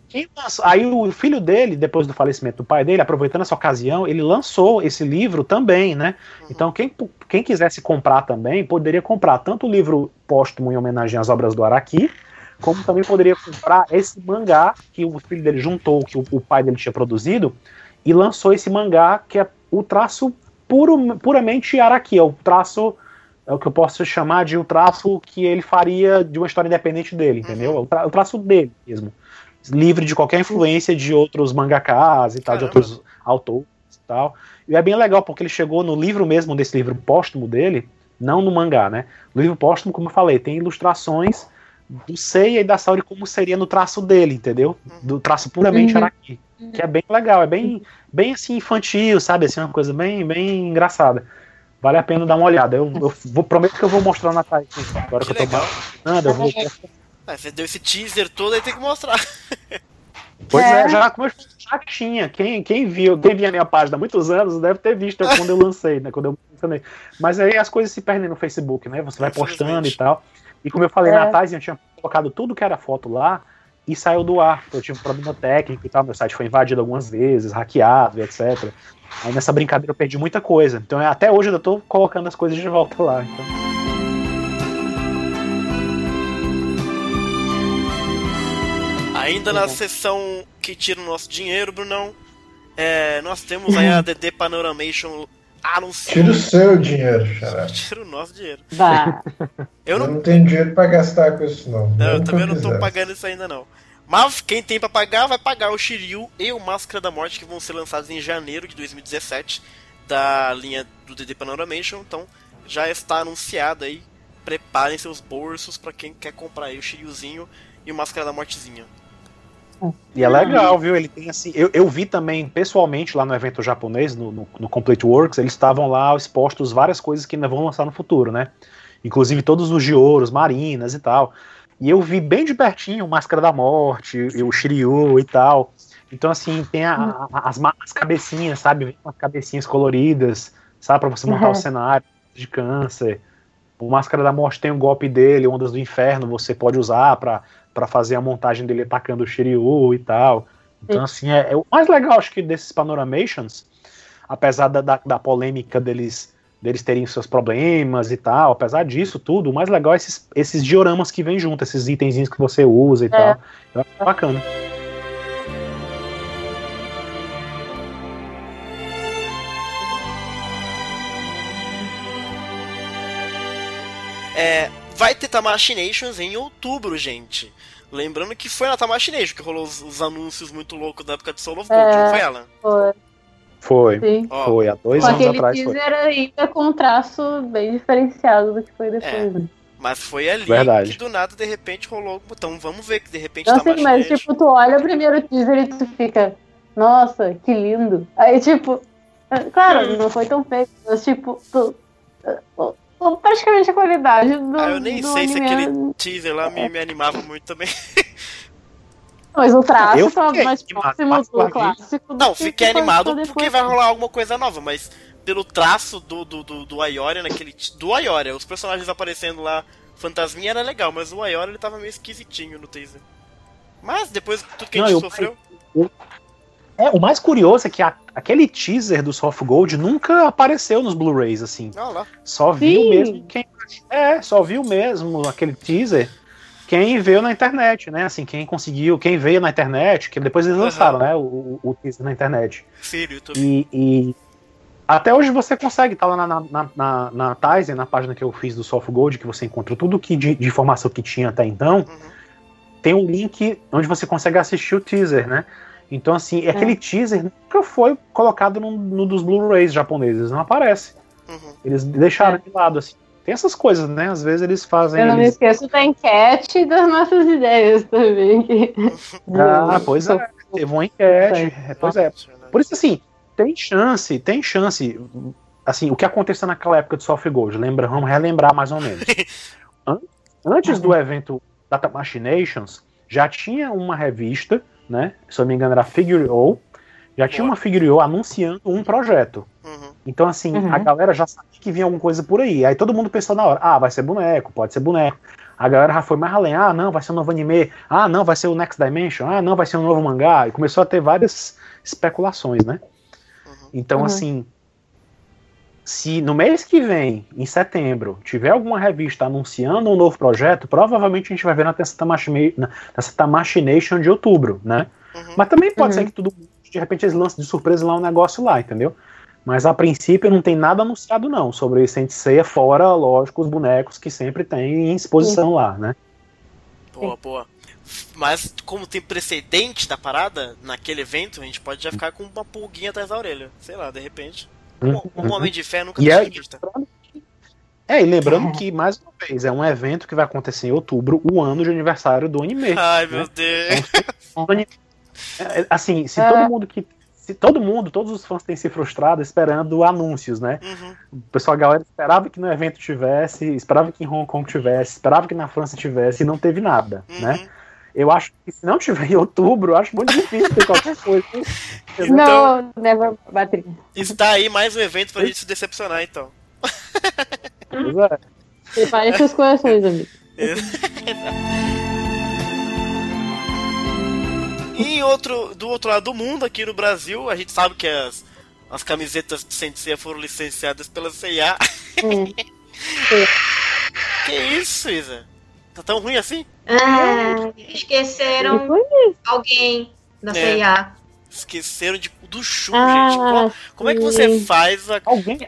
aí o filho dele, depois do falecimento do pai dele, aproveitando essa ocasião, ele lançou esse livro também, né? Uhum. Então quem, quem quisesse comprar também, poderia comprar tanto o livro póstumo em homenagem às obras do Araki, como também poderia comprar esse mangá que o filho dele juntou, que o, o pai dele tinha produzido, e lançou esse mangá que é o traço puro, puramente Araki, é o traço é o que eu posso chamar de o traço que ele faria de uma história independente dele, entendeu? Uhum. O, traço dele mesmo livre de qualquer influência de outros mangakas e tal, Caramba. de outros autores e tal. E é bem legal porque ele chegou no livro mesmo desse livro póstumo dele, não no mangá, né? No livro póstumo, como eu falei, tem ilustrações do Seiya e da Saori como seria no traço dele, entendeu? Do traço puramente uhum. Araki. Que é bem legal, é bem, bem assim infantil, sabe? Assim, uma coisa bem, bem engraçada. Vale a pena dar uma olhada. Eu, eu vou, prometo que eu vou mostrar na Thaís. Agora que, que eu tô nada, eu vou ah, você deu esse teaser todo, aí tem que mostrar. Pois é, é já, já tinha. Quem, quem viu, quem via a minha página há muitos anos deve ter visto quando eu lancei, né? Quando eu mencionei. Mas aí as coisas se perdem no Facebook, né? Você vai postando e tal. E como eu falei, é. na Thais, eu tinha colocado tudo que era foto lá e saiu do ar. Eu tive um problema técnico e tal. Meu site foi invadido algumas vezes, hackeado, etc. Aí nessa brincadeira eu perdi muita coisa. Então até hoje eu tô colocando as coisas de volta lá. Então. Ainda na sessão que tira o nosso dinheiro, Brunão, é, nós temos aí a DD Panoramation anunciando. Tira o seu dinheiro, xará. Tira o nosso dinheiro. Eu não... eu não tenho dinheiro pra gastar com isso, não. não eu também não tô pagando isso ainda, não. Mas quem tem pra pagar, vai pagar o Shiryu e o Máscara da Morte, que vão ser lançados em janeiro de 2017, da linha do DD Panoramation. Então, já está anunciado aí. Preparem seus bolsos para quem quer comprar aí o Shiryuzinho e o Máscara da Mortezinha. E é legal, viu? Ele tem assim. Eu, eu vi também pessoalmente lá no evento japonês, no, no, no Complete Works, eles estavam lá expostos várias coisas que ainda vão lançar no futuro, né? Inclusive todos os Gioros, Marinas e tal. E eu vi bem de pertinho o Máscara da Morte, o Shiryu e tal. Então, assim, tem a, a, as, as cabecinhas, sabe? Umas cabecinhas coloridas, sabe? Pra você montar uhum. o cenário de câncer. O Máscara da Morte tem o um golpe dele, Ondas do Inferno, você pode usar para para fazer a montagem dele atacando o Shiryu e tal. Então, Sim. assim, é, é, o mais legal, acho que, desses Panoramations, apesar da, da, da, polêmica deles, deles terem seus problemas e tal, apesar disso tudo, o mais legal é esses, esses dioramas que vêm junto, esses itenzinhos que você usa e é. tal. Eu acho bacana. É, vai ter Tamashii Nations em outubro, gente. Lembrando que foi na Tamashii Nation que rolou os, os, anúncios muito loucos da época de Soul of Gold, é, não foi ela? Foi. Foi, Sim. foi, há dois com anos atrás. Aquele teaser ainda com um traço bem diferenciado do que foi depois. É. Né? Mas foi ali Verdade. que do nada, de repente, rolou. Então vamos ver que de repente não, tá sim, mas tipo, tu olha o primeiro teaser e tu fica, nossa, que lindo. Aí, tipo, claro, não foi tão feio, mas tipo, tu, praticamente a qualidade do. Ah, eu nem sei se aquele teaser lá me, me animava muito também. Mas o traço tá mais próximo do clássico. Não, fiquei animado porque vai rolar alguma coisa nova, mas pelo traço do, do, do, do Ioria naquele. Do Ioria, os personagens aparecendo lá Fantasminha era legal, mas o Ayora ele tava meio esquisitinho no teaser. Mas depois tudo que a gente sofreu. Eu, é, o mais curioso é que a, aquele teaser do Soft Gold nunca apareceu nos Blu-rays, assim. Ah, lá. Só viu Sim. mesmo quem. É, só viu mesmo aquele teaser quem veio na internet, né? Assim, quem conseguiu, quem veio na internet, que depois eles lançaram, uhum. né? O, o, teaser na internet. Sim, YouTube. E, e, até hoje você consegue, tá lá na, na, na, na Tizen, na página que eu fiz do Soft Gold, que você encontra tudo que de, de informação que tinha até então. Uhum. Tem um link onde você consegue assistir o teaser, né? Então, assim, é. aquele teaser nunca foi colocado no, no dos Blu-rays japoneses, não aparece. Uhum. Eles deixaram é. de lado, assim. Tem essas coisas, né? Às vezes eles fazem. Eu não eles... me esqueço da enquete das nossas ideias também. Que... ah, pois é. Teve uma enquete. É, pois é. Por isso, assim, tem chance, tem chance. Assim, o que aconteceu naquela época de Soft Gold, lembra, vamos relembrar mais ou menos. Antes do evento Data Machinations, já tinha uma revista né? Se eu não me engano, era Figure O. Já tinha uma Figure O anunciando um projeto. Uhum. Então, assim, uhum. a galera já sabia que vinha alguma coisa por aí. Aí todo mundo pensou na hora: ah, vai ser boneco, pode ser boneco. A galera já foi mais além: ah, não, vai ser um novo anime. Ah, não, vai ser o Next Dimension. Ah, não, vai ser um novo mangá. E começou a ter várias especulações, né? Uhum. Então, uhum. assim, se no mês que vem, em setembro, tiver alguma revista anunciando um novo projeto, provavelmente a gente vai ver na Testa Machination de outubro, né? Uhum. Mas também pode uhum. ser que tudo, de repente, eles lancem de surpresa lá um negócio lá, entendeu? Mas a princípio não tem nada anunciado, não, sobre Sensei, fora, lógico, os bonecos que sempre tem em exposição uhum. lá, né? Boa, boa. Mas como tem precedente da parada, naquele evento, a gente pode já ficar com uma pulguinha atrás da orelha. Sei lá, de repente. Um, um homem de fé nunca e é, é, e lembrando que, mais uma vez, é um evento que vai acontecer em outubro, o ano de aniversário do anime. Ai, né? meu Deus. Então, é, assim, se é. todo mundo que. Se todo mundo, todos os fãs têm se frustrado esperando anúncios, né? Uhum. O pessoal, a galera esperava que no evento tivesse, esperava que em Hong Kong tivesse, esperava que na França tivesse, e não teve nada, né? uhum. né? Eu acho que se não tiver em outubro, eu acho muito difícil ter qualquer coisa. Não, então, never battery. Está aí mais um evento pra gente se decepcionar, então. Exato. Prepare seus corações, amigo. e em outro, do outro lado do mundo, aqui no Brasil, a gente sabe que as, as camisetas de Sensei foram licenciadas pela CIA. Hum. que isso, Isa? Tá tão ruim assim? Ah, esqueceram alguém da é. CIA. Esqueceram de, do Shun, ah, gente. Como, como, é que você faz a... Alguém,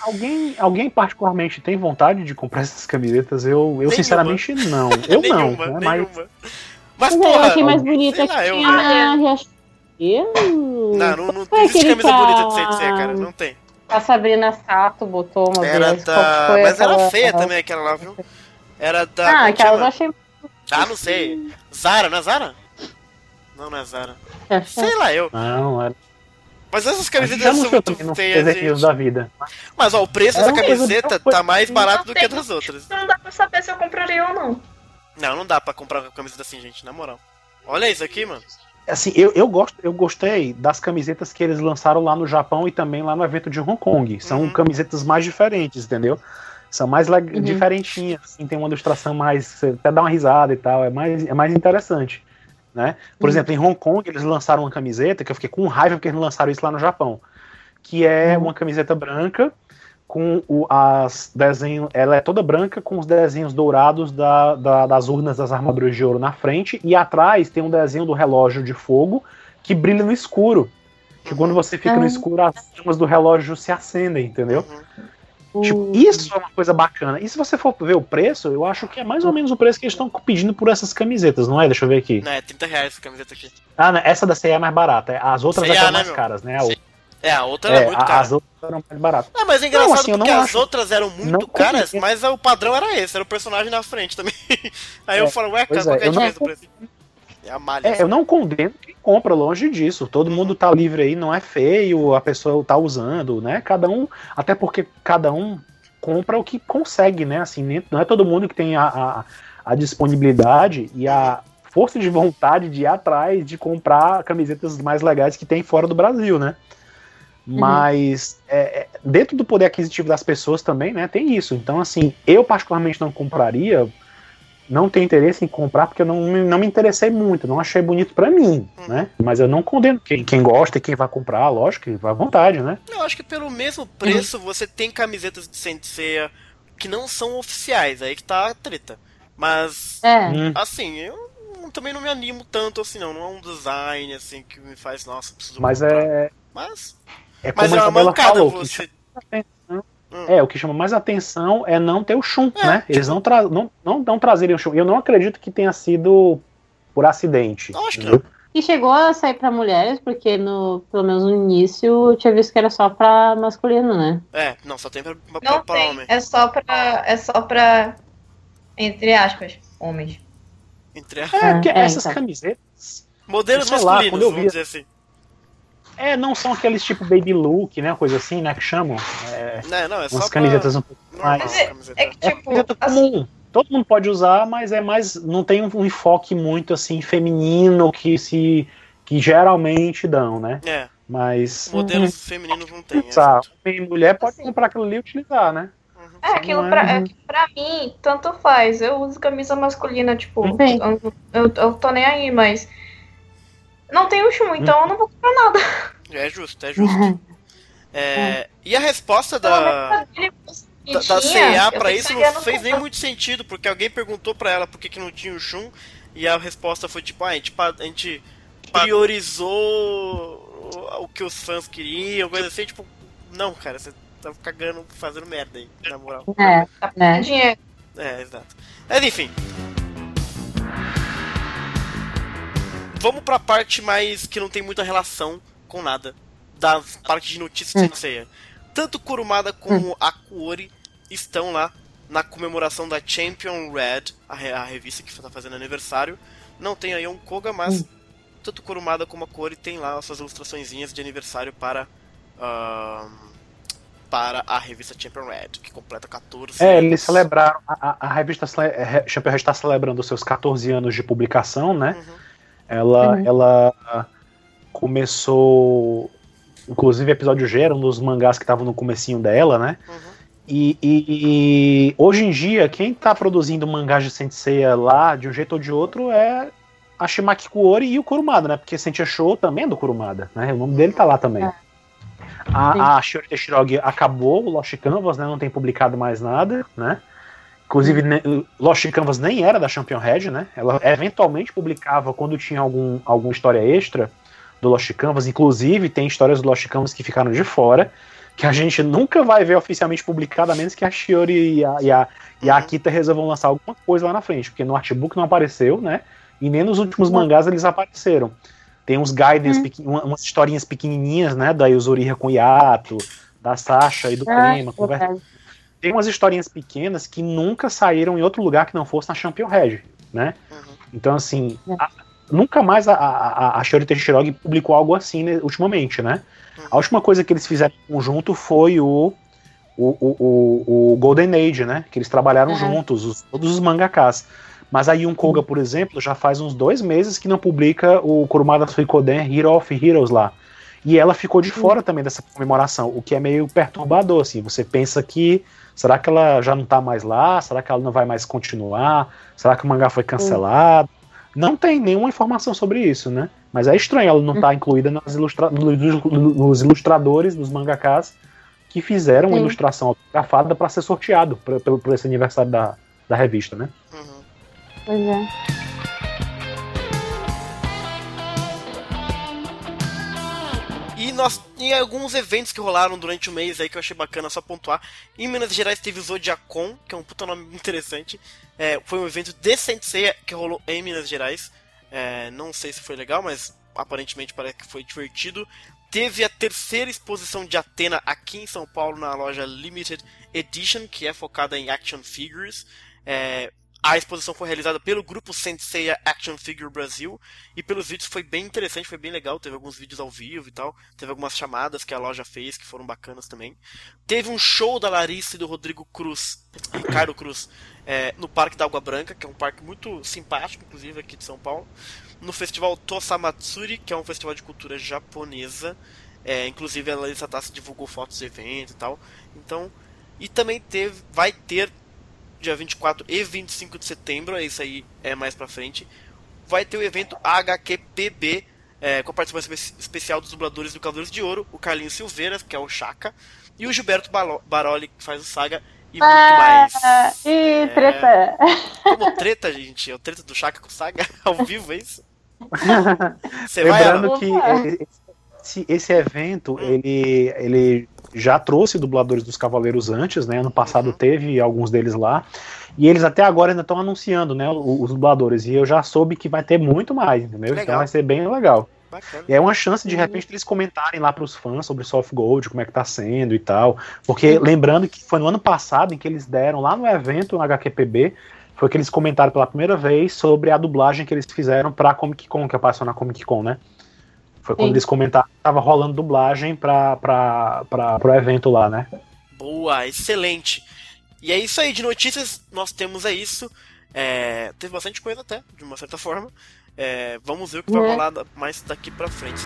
alguém, alguém particularmente tem vontade de comprar essas camisetas? Eu, eu sinceramente não. Eu nenhuma, não, né? mas... Mas, porra, eu achei mais bonita que lá, eu... na Riachuelo. Não, não, não existe camisa tá... bonita de CTC, cara. Não tem. A Sabrina Sato botou uma era vez. Da... Mas era feia também aquela lá, viu? Era da. Ah, aquela eu achei. Ah, não sei. Zara, não é Zara? Não, não é Zara. É, sei lá, eu. Não, era. Mas essas camisetas são muito feias, gente. da vida. Mas ó, o preço dessa camiseta tá mais barato do que das outras. Não dá pra saber se eu compraria ou não. Não, não dá pra comprar uma camiseta assim, gente, na moral. Olha isso aqui, mano. Assim, eu, eu, gosto, eu gostei das camisetas que eles lançaram lá no Japão e também lá no evento de Hong Kong. São uhum. camisetas mais diferentes, entendeu? São mais uhum. diferentinhas, assim, tem uma ilustração mais. Você até dá uma risada e tal, é mais, é mais interessante. Né? Por uhum. exemplo, em Hong Kong eles lançaram uma camiseta que eu fiquei com raiva porque eles lançaram isso lá no Japão. Que é uhum. uma camiseta branca com o, as desenhos. Ela é toda branca com os desenhos dourados da, da, das urnas das armaduras de ouro na frente, e atrás tem um desenho do relógio de fogo que brilha no escuro. Que quando você fica no ah. escuro, as chamas do relógio se acendem, entendeu? Uhum. Tipo, isso é uma coisa bacana. E se você for ver o preço, eu acho que é mais ou menos o preço que eles estão pedindo por essas camisetas, não é? Deixa eu ver aqui. Não, é 30 reais essa camiseta aqui. Ah, né? essa da CEA é mais barata. As outras é, né, mais meu? caras, né? É, a outra era é, muito cara. As outras eram mais baratas. Ah, mas é engraçado não, assim, porque as acho... outras eram muito caras, mas o padrão era esse, era o personagem na frente também. Aí é, eu falo, ué, cara, qual é a diferença do preço? É a malha. É, eu não condeno quem compra, longe disso. Todo mundo tá livre aí, não é feio, a pessoa tá usando, né? Cada um, até porque cada um compra o que consegue, né? Assim, não é todo mundo que tem a, a, a disponibilidade e a força de vontade de ir atrás de comprar camisetas mais legais que tem fora do Brasil, né? Uhum. Mas é, é, dentro do poder aquisitivo das pessoas também, né, tem isso. Então, assim, eu particularmente não compraria, não tenho interesse em comprar porque eu não, não me interessei muito, não achei bonito para mim, hum. né? Mas eu não condeno quem, quem gosta e quem vai comprar, lógico, que vai à vontade, né? Eu acho que pelo mesmo preço uhum. você tem camisetas de Sensei que não são oficiais, aí que tá a treta. Mas, é. Hum. assim, eu também não me animo tanto assim, não. Não é um design assim que me faz, nossa, preciso Mas comprar. é. Mas. É como mas é uma mancada falou, você. Hum. É, o que chama mais atenção é não ter o chum, é, né? Eles tipo... não, tra não, não, não trazerem o chum. Eu não acredito que tenha sido por acidente. Não, acho que não. E chegou a sair para mulheres, porque no, pelo menos no início eu tinha visto que era só para masculino, né? É, não, só tem pra, pra, não pra tem, homem. É só pra. É só pra. Entre aspas, homens. Entre a... É, porque é, essas então. camisetas. Modelos masculinos, lá, quando eu vi, dizer assim. É, não são aqueles tipo baby look, né? Coisa assim, né? Que chamam. É, não, não, é umas camisetas pra... um pouco mais. É, é, que, tipo, é comum. Todo mundo pode usar, mas é mais. Não tem um enfoque muito assim feminino que se. que geralmente dão, né? É. Mas. Modelos uhum. femininos não tem. É, mulher pode assim. comprar aquilo ali e utilizar, né? É, aquilo é... Pra, é pra mim, tanto faz. Eu uso camisa masculina, tipo, eu, eu, eu, tô nem aí, mas. Não tem o chum, então eu não vou comprar nada. É justo, é justo. é, e a resposta da. Da, da CA pra isso não fez nem muito sentido, porque alguém perguntou pra ela por que, que não tinha o Shun, e a resposta foi tipo, ah, a gente, a gente priorizou o que os fãs queriam, coisa assim, tipo, não, cara, você tá cagando, fazendo merda aí, na moral. É, tá né? dinheiro. É, exato. Mas enfim. Vamos pra parte mais que não tem muita relação com nada. Da parte de notícias hum. Senseiya. Tanto Kurumada como hum. a Kuori estão lá na comemoração da Champion Red, a, re a revista que está fazendo aniversário. Não tem aí um Koga, mas hum. tanto Kurumada como a Kuori tem lá as suas ilustrações de aniversário para. Uh, para a revista Champion Red, que completa 14 É, anos. eles celebraram. A, a revista é, Champion Red está celebrando os seus 14 anos de publicação, né? Uhum. Ela, uhum. ela começou. Inclusive, o episódio G era um dos mangás que estavam no comecinho dela, né? Uhum. E, e, e, hoje em dia, quem está produzindo mangás de Senseiya lá, de um jeito ou de outro, é a Shimaki Kuori e o Kurumada, né? Porque Sentia Show também é do Kurumada, né? O nome dele tá lá também. É. A, a Shiori Teshirogi acabou o Lost Canvas, né? Não tem publicado mais nada, né? Inclusive, Lost Canvas nem era da Champion Red, né? Ela eventualmente publicava quando tinha algum, alguma história extra do Lost Canvas. Inclusive, tem histórias do Lost Canvas que ficaram de fora, que a gente nunca vai ver oficialmente publicada, a menos que a Shiori e a, e a, e a Akita resolvam lançar alguma coisa lá na frente, porque no artbook não apareceu, né? E nem nos últimos mangás eles apareceram. Tem uns guidance, hum. umas historinhas pequenininhas, né? Da Yuzuriha com Yato, da Sasha e do ah, Prima. Conversa... Tem umas historinhas pequenas que nunca saíram em outro lugar que não fosse na Champion Red, né? Uhum. Então, assim, é. a, nunca mais a, a, a Shiori Teshirogi publicou algo assim né, ultimamente, né? Uhum. A última coisa que eles fizeram em conjunto foi o, o, o, o, o Golden Age, né? Que eles trabalharam uhum. juntos, os, todos os mangakas. Mas a Yun Koga, por exemplo, já faz uns dois meses que não publica o Kurumada Suikoden Hero of Heroes lá. E ela ficou de fora também dessa comemoração, o que é meio perturbador, assim. Você pensa que será que ela já não tá mais lá? Será que ela não vai mais continuar? Será que o mangá foi cancelado? Não tem nenhuma informação sobre isso, né? Mas é estranho ela não estar tá incluída nas ilustra nos ilustradores, dos mangakas que fizeram Sim. uma ilustração autografada para ser sorteado por, por, por, esse aniversário da, da revista, né? Uhum. Pois é. E nós em alguns eventos que rolaram durante o mês aí que eu achei bacana só pontuar. Em Minas Gerais teve o Zodiacon, que é um puta nome interessante. É, foi um evento de Sensei que rolou em Minas Gerais. É, não sei se foi legal, mas aparentemente parece que foi divertido. Teve a terceira exposição de Atena aqui em São Paulo na loja Limited Edition, que é focada em action figures. É, a exposição foi realizada pelo grupo Senseiya Action Figure Brasil e pelos vídeos foi bem interessante, foi bem legal. Teve alguns vídeos ao vivo e tal. Teve algumas chamadas que a loja fez que foram bacanas também. Teve um show da Larissa e do Rodrigo Cruz, Ricardo Cruz, é, no Parque da Água Branca, que é um parque muito simpático, inclusive aqui de São Paulo. No festival Tosamatsuri, que é um festival de cultura japonesa. É, inclusive a Larissa Tassi divulgou fotos do evento e tal. Então, e também teve, vai ter dia 24 e 25 de setembro, isso aí é mais pra frente, vai ter o evento HQPB, é, com a participação especial dos dubladores do Cavaleiros de Ouro, o Carlinhos Silveira, que é o Chaka, e o Gilberto Baroli, que faz o Saga, e muito ah, mais. E é... treta. Como treta, gente? É o treta do Chaka com o Saga ao vivo, é isso? Você Lembrando vai... que esse, esse evento, hum. ele, ele já trouxe dubladores dos Cavaleiros antes, né? Ano passado uhum. teve alguns deles lá. E eles até agora ainda estão anunciando, né? Os, dubladores. E eu já soube que vai ter muito mais, entendeu? Então legal. Então vai ser bem legal. Bacana. E é uma chance de, de repente, eles comentarem lá para os fãs sobre Soft Gold, como é que tá sendo e tal. Porque lembrando que foi no ano passado em que eles deram lá no evento, no HQPB, foi que eles comentaram pela primeira vez sobre a dublagem que eles fizeram pra Comic Con, que passou na Comic Con, né? Foi quando Sim. eles comentaram que tava rolando dublagem pra, pra, pra, pro evento lá, né? Boa, excelente. E é isso aí, de notícias nós temos é isso. É, teve bastante coisa até, de uma certa forma. É, vamos ver o que vai uhum. rolar mais daqui pra frente.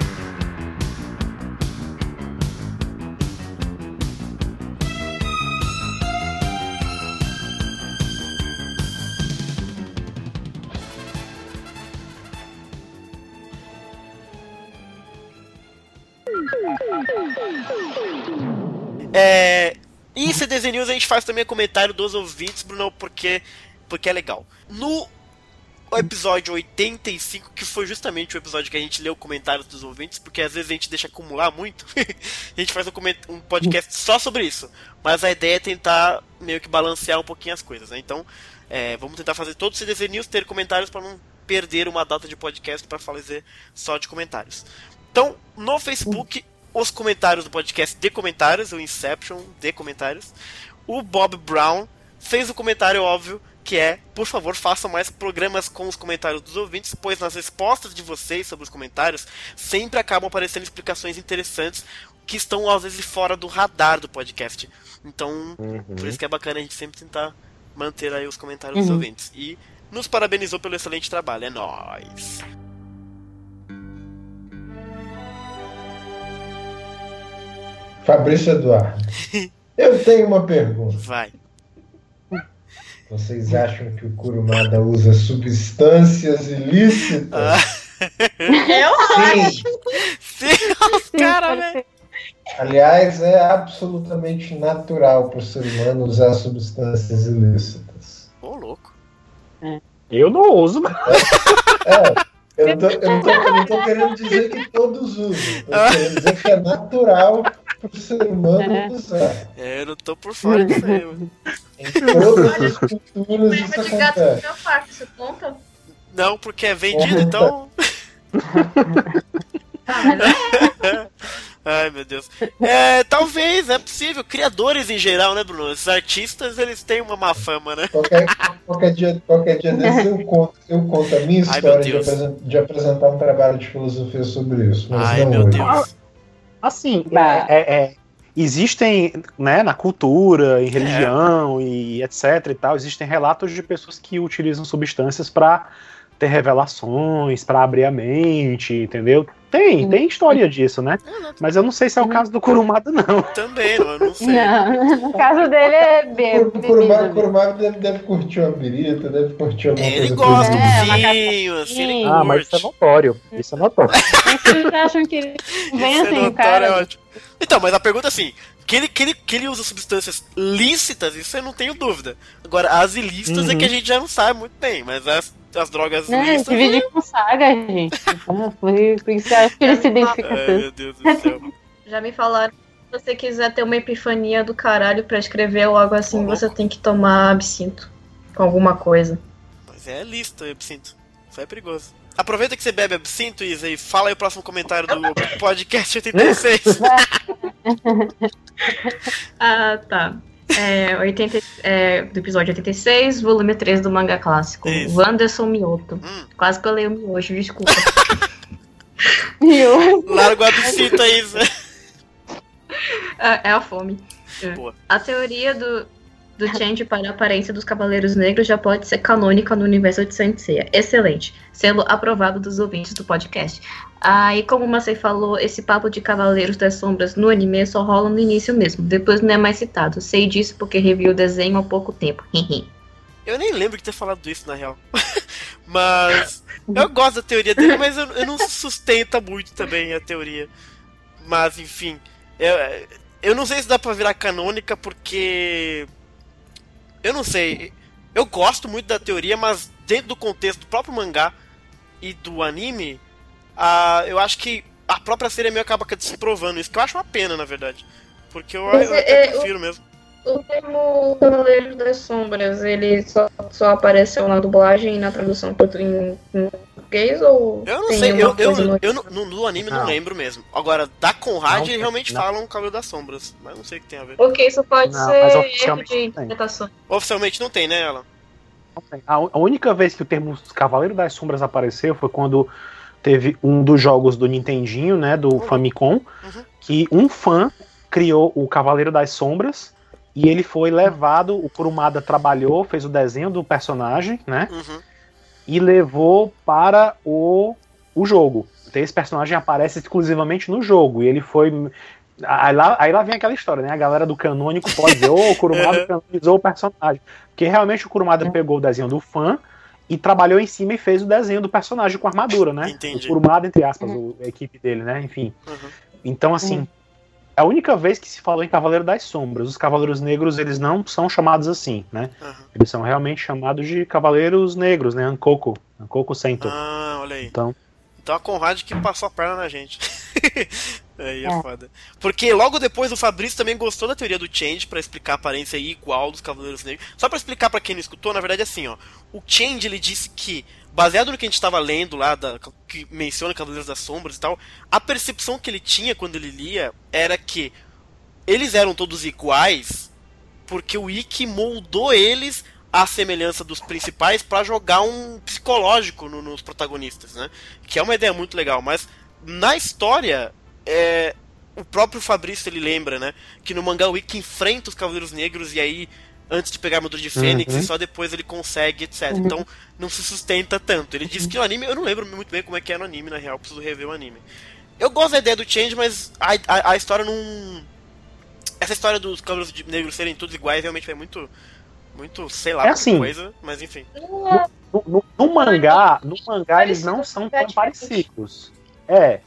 É, e CDZ News a gente faz também comentário dos ouvintes, Bruno, porque, porque é legal. No episódio 85, que foi justamente o episódio que a gente leu comentários dos ouvintes, porque às vezes a gente deixa acumular muito, a gente faz um, um, podcast só sobre isso. Mas a ideia é tentar meio que balancear um pouquinho as coisas, né? Então, é, vamos tentar fazer todo o CDZ News ter comentários para não perder uma data de podcast para fazer só de comentários. Então, no Facebook, os comentários do podcast de comentários, o Inception de comentários, o Bob Brown fez o comentário óbvio que é, por favor, façam mais programas com os comentários dos ouvintes, pois nas respostas de vocês sobre os comentários sempre acabam aparecendo explicações interessantes que estão às vezes fora do radar do podcast. Então, uhum. por isso que é bacana a gente sempre tentar manter aí os comentários uhum. dos ouvintes. E nos parabenizou pelo excelente trabalho. É nóis! Fabrício Eduardo. Eu tenho uma pergunta. Vai. Vocês acham que o Kurumada usa substâncias ilícitas? Ah. Eu acho. Sim, os caras, né? Aliás, é absolutamente natural para o ser humano usar substâncias ilícitas. Ô, louco. É. Eu não uso. É, é, eu, tô, eu, não tô, eu não tô querendo dizer que todos usam. Eu tô querendo dizer que é natural pro ser humano é. É, eu não tô por fora disso aí, mano. Em todas as culturas isso de gato no meu quarto, você conta? Não, porque é vendido, então... ah, mas é. Ai, meu Deus. É, talvez, é possível. Criadores em geral, né, Bruno? Os artistas, eles têm uma má fama, né? Qualquer, qualquer, dia, qualquer dia desse eu conto, eu conto a minha história Ai, de, de, apresentar um trabalho de filosofia sobre isso. Ai, meu hoje. Deus. Assim, é, é, é, existem, né, na cultura, em religião é. e etc e tal, existem relatos de pessoas que utilizam substâncias para ter revelações, para abrir a mente, entendeu? Tem, tem história disso, né? Mas eu não sei se é o caso do Kurumada, não. Também, não, eu não sei. Não, no caso dele é bem. O Kurumada, Kurumada deve, deve curtir uma birita, deve curtir alguma ele coisa. Gosta um vinho, assim, ele Ah, mas isso é notório. Isso é notório. Vocês acham que ele vem assim, é cara? É ótimo. Então, mas a pergunta é assim: que ele, que, ele, que ele usa substâncias lícitas, isso eu não tenho dúvida. Agora, as ilícitas uhum. é que a uhum. gente já não sabe muito bem, mas as, as drogas lícitas. Dividir é... com saga, gente. Foi por isso acho que ele se identifica Ai, tanto. Meu Deus do céu. Já me falaram se você quiser ter uma epifania do caralho pra escrever ou algo assim, você tem que tomar absinto. Com alguma coisa. Mas é lícito absinto. Isso é perigoso. Aproveita que você bebe absinto, Isa, e fala aí o próximo comentário do podcast 86. ah, tá. É, 80, é, do episódio 86, volume 3 do manga clássico. Isso. Wanderson Mioto. Hum. Quase que eu leio miojo, desculpa. miojo. Larga o absinto aí, Isa. É, é a fome. Boa. A teoria do do Change para a aparência dos Cavaleiros Negros já pode ser canônica no universo de Saint Seiya. Excelente. Selo aprovado dos ouvintes do podcast. Aí, como o Macei falou, esse papo de Cavaleiros das Sombras no anime só rola no início mesmo. Depois não é mais citado. Sei disso porque revi o desenho há pouco tempo. eu nem lembro de ter falado isso, na real. mas. Eu gosto da teoria dele, mas eu, eu não sustenta muito também a teoria. Mas, enfim. Eu, eu não sei se dá pra virar canônica porque eu não sei. Eu gosto muito da teoria, mas dentro do contexto do próprio mangá e do anime, uh, eu acho que a própria série meio acaba desprovando isso, que eu acho uma pena, na verdade. Porque eu, eu até é, prefiro mesmo. O termo Cavaleiros das Sombras, ele só, só apareceu na dublagem e na tradução em, em português ou. Eu não sei, eu, eu, no... eu, no, no anime não. não lembro mesmo. Agora, da Conrad, não, realmente não. falam Cavaleiro das Sombras, mas não sei o que tem a ver. Ok, isso pode não, ser erro de interpretação. Oficialmente não tem, né, ela? A única vez que o termo Cavaleiro das Sombras apareceu foi quando teve um dos jogos do Nintendinho, né, do uhum. Famicom, uhum. que um fã criou o Cavaleiro das Sombras e ele foi levado, o Kurumada trabalhou, fez o desenho do personagem, né? Uhum e levou para o, o jogo. Então, esse personagem aparece exclusivamente no jogo. E ele foi. Aí lá, aí lá vem aquela história, né? A galera do canônico pode dizer, ô, oh, o Kurumada canonizou o personagem. Porque realmente o Kurumada é. pegou o desenho do fã e trabalhou em cima e fez o desenho do personagem com armadura, né? Entendi. O Kurumada, entre aspas, uhum. a equipe dele, né? Enfim. Uhum. Então, assim, uhum. É a única vez que se falou em Cavaleiro das Sombras. Os Cavaleiros Negros, eles não são chamados assim, né? Uhum. Eles são realmente chamados de Cavaleiros Negros, né? Ankoko. Ankoko Sento. Ah, olha aí. Então, então a Conrad que passou a perna na gente. aí é, é foda. Porque logo depois o Fabrício também gostou da teoria do Change para explicar a aparência igual dos Cavaleiros Negros. Só para explicar para quem não escutou, na verdade é assim, ó. O Change ele disse que baseado no que a gente estava lendo lá, da, que menciona Cavaleiros das Sombras e tal, a percepção que ele tinha quando ele lia era que eles eram todos iguais porque o Ikki moldou eles à semelhança dos principais para jogar um psicológico no, nos protagonistas, né? Que é uma ideia muito legal, mas na história é, o próprio Fabrício ele lembra, né? Que no mangá o Ikki enfrenta os Cavaleiros Negros e aí antes de pegar a armadura de Fênix uhum. e só depois ele consegue, etc. Uhum. Então não se sustenta tanto. Ele disse que o anime, eu não lembro muito bem como é que é no anime, na real, preciso rever o anime. Eu gosto da ideia do Change, mas a, a, a história não. Essa história dos Cavaleiros Negros serem todos iguais realmente é muito. Muito, sei lá, é assim, coisa, mas enfim. No, no, no, mangá, no mangá eles não são tão parecidos. É,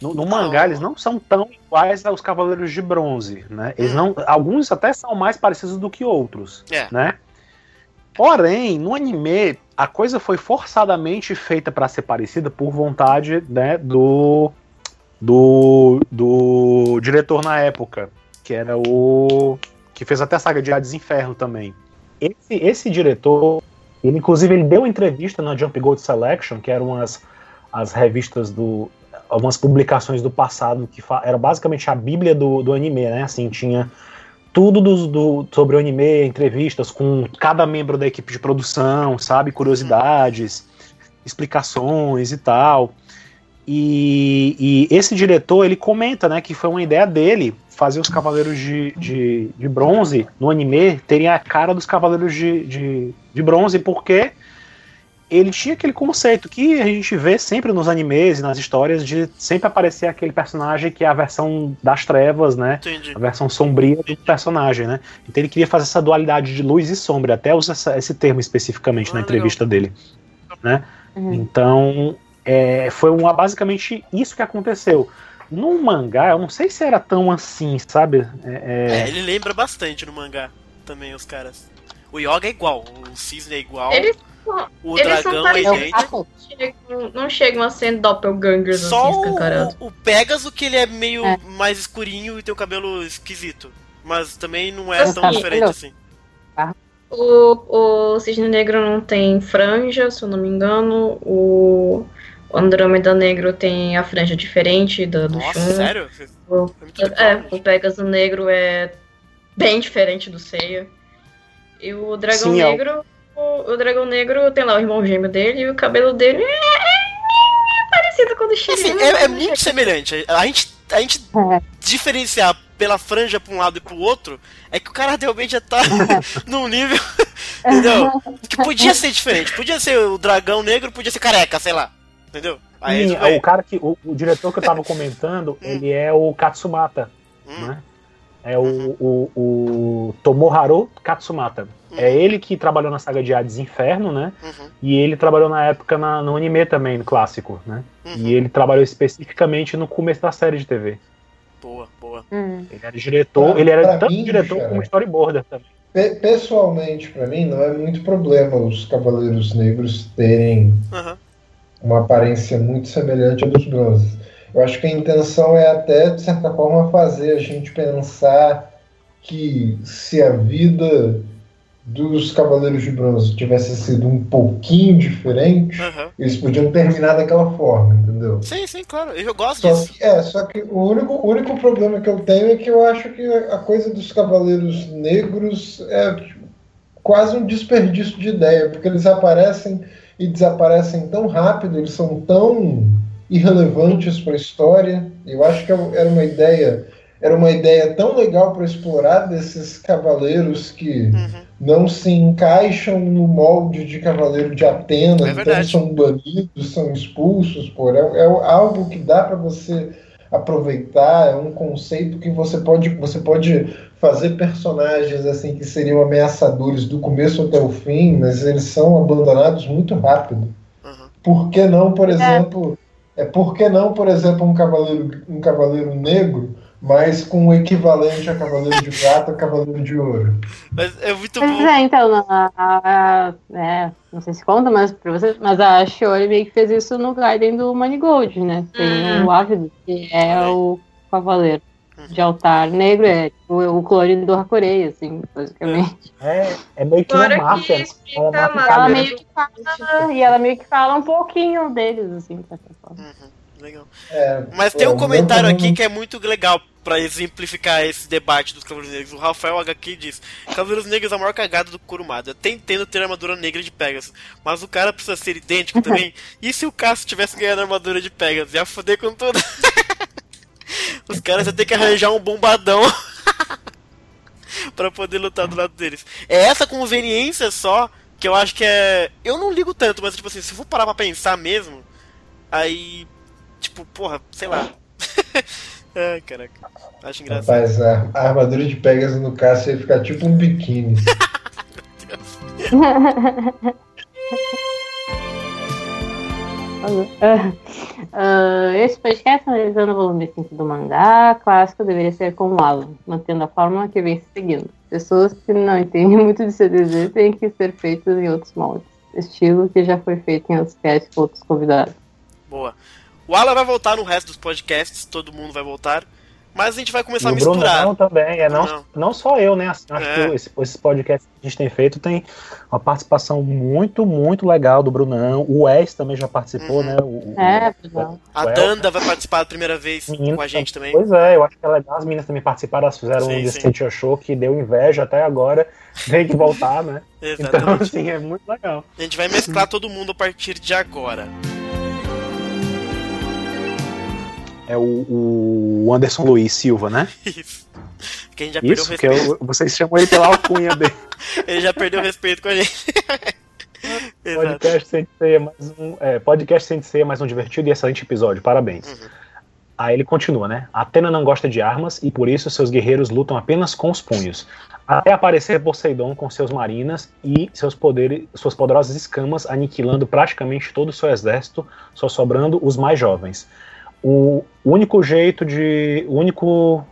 no, no mangá, eles não são tão iguais aos Cavaleiros de Bronze, né? Eles não, alguns até são mais parecidos do que outros, é. né? Porém, no anime, a coisa foi forçadamente feita para ser parecida por vontade, né, do, do do diretor na época, que era o que fez até a saga de Hades Inferno também. Esse, esse diretor, ele inclusive ele deu entrevista na Jump Gold Selection, que eram as, as revistas do, algumas publicações do passado que era basicamente a bíblia do, do anime, né? Assim, tinha tudo do, do, sobre o anime, entrevistas com cada membro da equipe de produção, sabe? Curiosidades, explicações e tal. E, e, esse diretor, ele comenta, né, que foi uma ideia dele fazer os Cavaleiros de, de, de Bronze no anime terem a cara dos Cavaleiros de, de, de Bronze, porque ele tinha aquele conceito que a gente vê sempre nos animes e nas histórias de sempre aparecer aquele personagem que é a versão das trevas, né? Entendi. A versão sombria do personagem, né? Então ele queria fazer essa dualidade de luz e sombra, até usa essa, esse termo especificamente ah, na entrevista legal. dele, né? Uhum. Então é, foi uma, basicamente isso que aconteceu. No mangá, eu não sei se era tão assim, sabe? É, é... é ele lembra bastante no mangá também, os caras. O Yoga é igual, o Cisne é igual. Ele o Eles dragão é idêntico. Não chegam a ser doppelgangers Só assim, o, o Pegasus que ele é meio é. mais escurinho e tem o cabelo esquisito. Mas também não é tão diferente assim. O, o Cisne Negro não tem franja, se eu não me engano. O Andrômeda Negro tem a franja diferente do, do Nossa, Shun. sério? O, é, o Pegasus Negro é bem diferente do Seiya. E o Dragão Sim, Negro... É o o, Dragão Negro tem lá o irmão gêmeo dele e o cabelo dele é, é parecido com o do Shiryu. Assim, é, é muito semelhante. A gente, a gente é. diferenciar pela franja pra um lado e pro outro, é que o cara realmente já tá num nível. entendeu? Que podia ser diferente. Podia ser o dragão negro, podia ser careca, sei lá. Entendeu? Aí, Sim, o cara que. O, o, diretor que eu tava comentando, hum. ele é o Katsumata. Hum. Né? É o, uhum. o, o Tomoharu Katsumata. É uhum. É ele que trabalhou na saga de Hades Inferno, né? Uhum. E ele trabalhou na época na, no anime também, no clássico, né? Uhum. E ele trabalhou especificamente no começo da série de TV. Boa, boa. Hum. Ele era diretor, pra, ele era tanto mim, diretor cara, como storyboarder também. Pessoalmente, para mim, não é muito problema os Cavaleiros Negros terem uma aparência muito semelhante à dos bronzes. Eu acho que a intenção é até, de certa forma, fazer a gente pensar que se a vida dos Cavaleiros de Bronze tivesse sido um pouquinho diferente, uhum. eles podiam terminar daquela forma, entendeu? Sim, sim, claro. Eu gosto só disso. Que, é, só que o único, o único problema que eu tenho é que eu acho que a coisa dos Cavaleiros Negros é tipo, quase um desperdício de ideia, porque eles aparecem e desaparecem tão rápido, eles são tão irrelevantes para a história. Eu acho que era uma ideia, era uma ideia tão legal para explorar desses cavaleiros que uhum. não se encaixam no molde de cavaleiro de Atenas, é então são banidos, são expulsos, por é, é algo que dá para você aproveitar, é um conceito que você pode você pode fazer personagens assim que seriam ameaçadores do começo até o fim, mas eles são abandonados muito rápido. Uhum. Por que não, por é. exemplo, é por que não, por exemplo, um cavaleiro, um cavaleiro negro, mas com o equivalente a cavaleiro de prata, cavaleiro de ouro? Mas é muito bom. É, então, a, a, é, não sei se conta, mas pra você, mas a Shiori meio que fez isso no Gaiden do Manigold, né? Tem uhum. o Ávido, que é o cavaleiro de altar negro, é o, o colorido do Hakurei, assim, basicamente. É, é meio que uma máfia. Que é ela meio que fala, e ela meio que fala um pouquinho deles, assim, de certa forma. Uhum, legal. É, Mas tem um comentário aqui que é muito legal para exemplificar esse debate dos Cavaleiros Negros. O Rafael HQ diz: Cavaleiros Negros é a maior cagada do Kurumada. Tem tendo ter armadura negra de Pegasus, mas o cara precisa ser idêntico também. e se o Cássio tivesse ganhado a armadura de Pegasus? Ia foder com tudo. Os caras vão ter que arranjar um bombadão para poder lutar do lado deles. É essa conveniência só que eu acho que é. Eu não ligo tanto, mas tipo assim, se for parar pra pensar mesmo, aí. Tipo, porra, sei lá. Ai, caraca. Acho engraçado. Rapaz, a, a armadura de Pegasus no caso ia ficar tipo um biquíni. Meu Deus. Uh, esse podcast analisando o volume 5 do mangá clássico deveria ser com o Alan, mantendo a forma que vem seguindo. Pessoas que não entendem muito de CDZ têm que ser feitas em outros moldes, estilo que já foi feito em outros casts com outros convidados. Boa. O Alan vai voltar no resto dos podcasts, todo mundo vai voltar. Mas a gente vai começar e a misturar. Bruno também, é não, não. não só eu, né? Assim, acho é. que esse, esse podcast que a gente tem feito tem uma participação muito, muito legal do Brunão. O Wes também já participou, uhum. né? O, é, o, o, a Danda vai participar a primeira vez meninas, com a gente também. Pois é, eu acho que é legal. As meninas também participaram, elas fizeram sim, um Distant Show que deu inveja até agora. Tem que voltar, né? Exatamente. Então, assim, é muito legal. A gente vai mesclar todo mundo a partir de agora. É o, o Anderson Luiz Silva, né? Isso. Que a gente já perdeu Isso, o respeito. Que eu, vocês chamam ele pela alcunha dele. ele já perdeu o respeito com a gente. podcast Sensei é mais um, é, podcast Sensei é mais um divertido e excelente episódio. Parabéns. Uhum. Aí ele continua, né? Atena não gosta de armas e por isso seus guerreiros lutam apenas com os punhos. Até aparecer Poseidon com seus marinas e seus poderes, suas poderosas escamas aniquilando praticamente todo o seu exército, só sobrando os mais jovens o único jeito de. O único.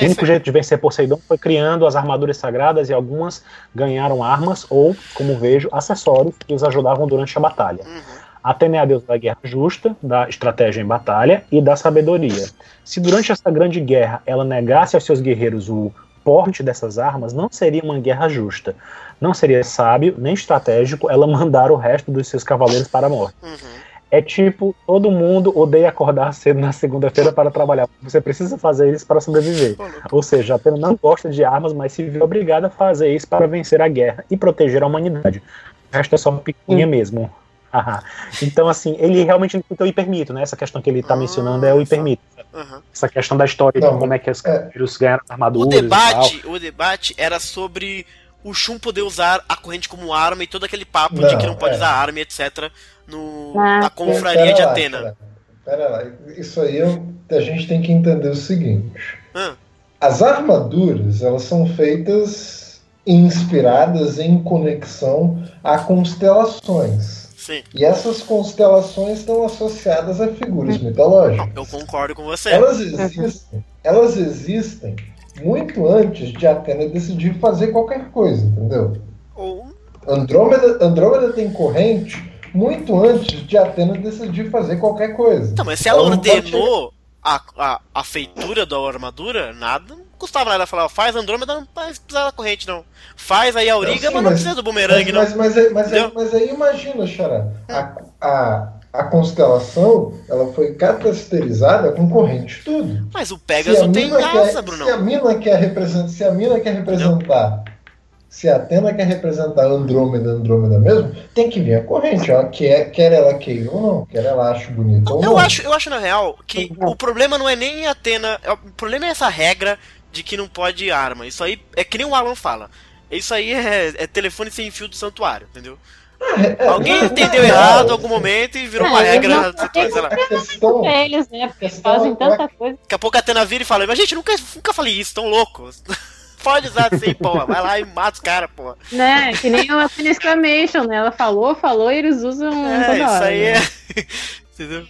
O único jeito de vencer Poseidon foi criando as armaduras sagradas e algumas ganharam armas ou, como vejo, acessórios que os ajudavam durante a batalha. Uhum. Atena é a deusa da guerra justa, da estratégia em batalha e da sabedoria. Se durante essa grande guerra ela negasse aos seus guerreiros o porte dessas armas, não seria uma guerra justa. Não seria sábio nem estratégico ela mandar o resto dos seus cavaleiros para a morte. Uhum é tipo, todo mundo odeia acordar cedo na segunda-feira para trabalhar. Você precisa fazer isso para sobreviver. Ou seja, a Atena não gosta de armas, mas se vê obrigada a fazer isso para vencer a guerra e proteger a humanidade. O resto é só picuinha mesmo. então, assim, ele realmente fica o hipermito, né? Essa questão que ele está mencionando é o hipermito. Uhum. Essa questão da história Não, de como é que os é... ganharam armaduras. O debate, o debate era sobre o Shun poder usar a corrente como arma e todo aquele papo não, de que não pode é. usar arma, etc. No, ah, na confraria de lá, Atena. Pera, pera, lá, isso aí a gente tem que entender o seguinte. Hum. As armaduras, elas são feitas inspiradas em conexão a constelações. Sim. E essas constelações estão associadas a figuras mitológicas. Eu concordo com você. Elas existem, elas existem muito antes de Atena decidir fazer qualquer coisa, entendeu? Ou... Andrômeda, Andrômeda tem corrente muito antes de Atena decidir fazer qualquer coisa. Então, mas se ela, ela ordenou a, a, a feitura da armadura, nada custava nada falar, faz Andrômeda, não precisa da corrente, não. Faz aí a Auriga, mas não precisa do bumerangue, mas, não. Mas, mas, mas, aí, mas aí imagina, Xará, a, a, a constelação ela foi catasterizada com corrente tudo. Mas o Pegasus tem casa, Bruno. Se a mina quer representar, se a mina quer representar, se a Atena quer representar Andrômeda, Andrômeda mesmo, tem que vir a corrente, ela quer, quer ela queira ou não, quer ela ache bonito ou eu não. Acho, eu acho na real que o problema não é nem a Atena, é o problema é essa regra de que não pode arma. Isso aí é que nem o Alan fala. Isso aí é, é telefone sem fio do santuário, entendeu? Alguém entendeu errado em algum momento e virou uma regra. Questão, eles, né? Porque fazem tanta coisa. Daqui a pouco a Atena vira e fala: Mas gente, nunca, nunca falei isso, tão louco. Pode usar assim, porra. Vai lá e mata os caras, porra. Né? Que nem o Pin Exclamation, né? Ela falou, falou e eles usam é, toda hora. Isso aí né? é. Entendeu?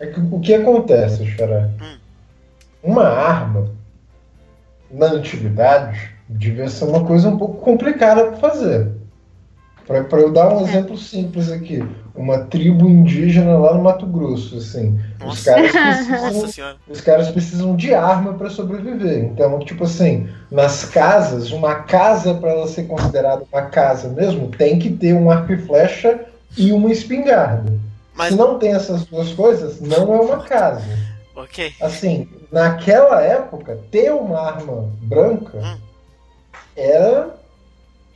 É que, o que acontece, Xará? Hum. Uma arma na antiguidade devia ser uma coisa um pouco complicada para fazer. Para eu dar um exemplo simples aqui, uma tribo indígena lá no Mato Grosso, assim, os caras precisam, os caras precisam de arma para sobreviver. Então, tipo assim, nas casas, uma casa para ela ser considerada uma casa mesmo, tem que ter um arco e flecha e uma espingarda. Mas... Se não tem essas duas coisas, não é uma casa. Ok. Assim, naquela época, ter uma arma branca hum. era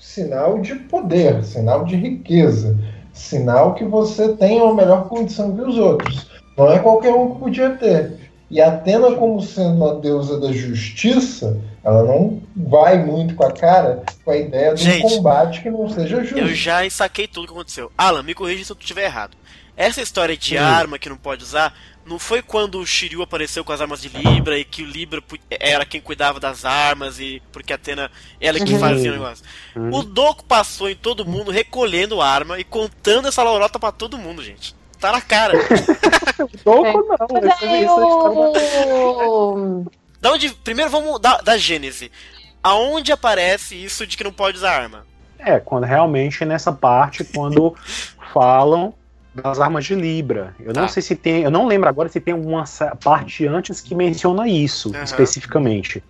sinal de poder, sinal de riqueza, sinal que você tem uma melhor condição que os outros. Não é qualquer um que podia ter. E Atena, como sendo a deusa da justiça, ela não vai muito com a cara com a ideia de um combate que não seja justo. Eu já saquei tudo que aconteceu. Alan, me corrija se eu estiver errado. Essa história de hum. arma que não pode usar não foi quando o Shiryu apareceu com as armas de Libra e que o Libra era quem cuidava das armas e porque a Atena ela que uhum. fazia o negócio. Uhum. O Doku passou em todo mundo recolhendo arma e contando essa lorota para todo mundo, gente. Tá na cara. Doku não. Essa, é o... Da onde, primeiro vamos da, da Gênese. Aonde aparece isso de que não pode usar arma? É, quando realmente nessa parte, quando falam das armas de Libra. Eu não tá. sei se tem, eu não lembro agora se tem alguma parte antes que menciona isso uhum. especificamente.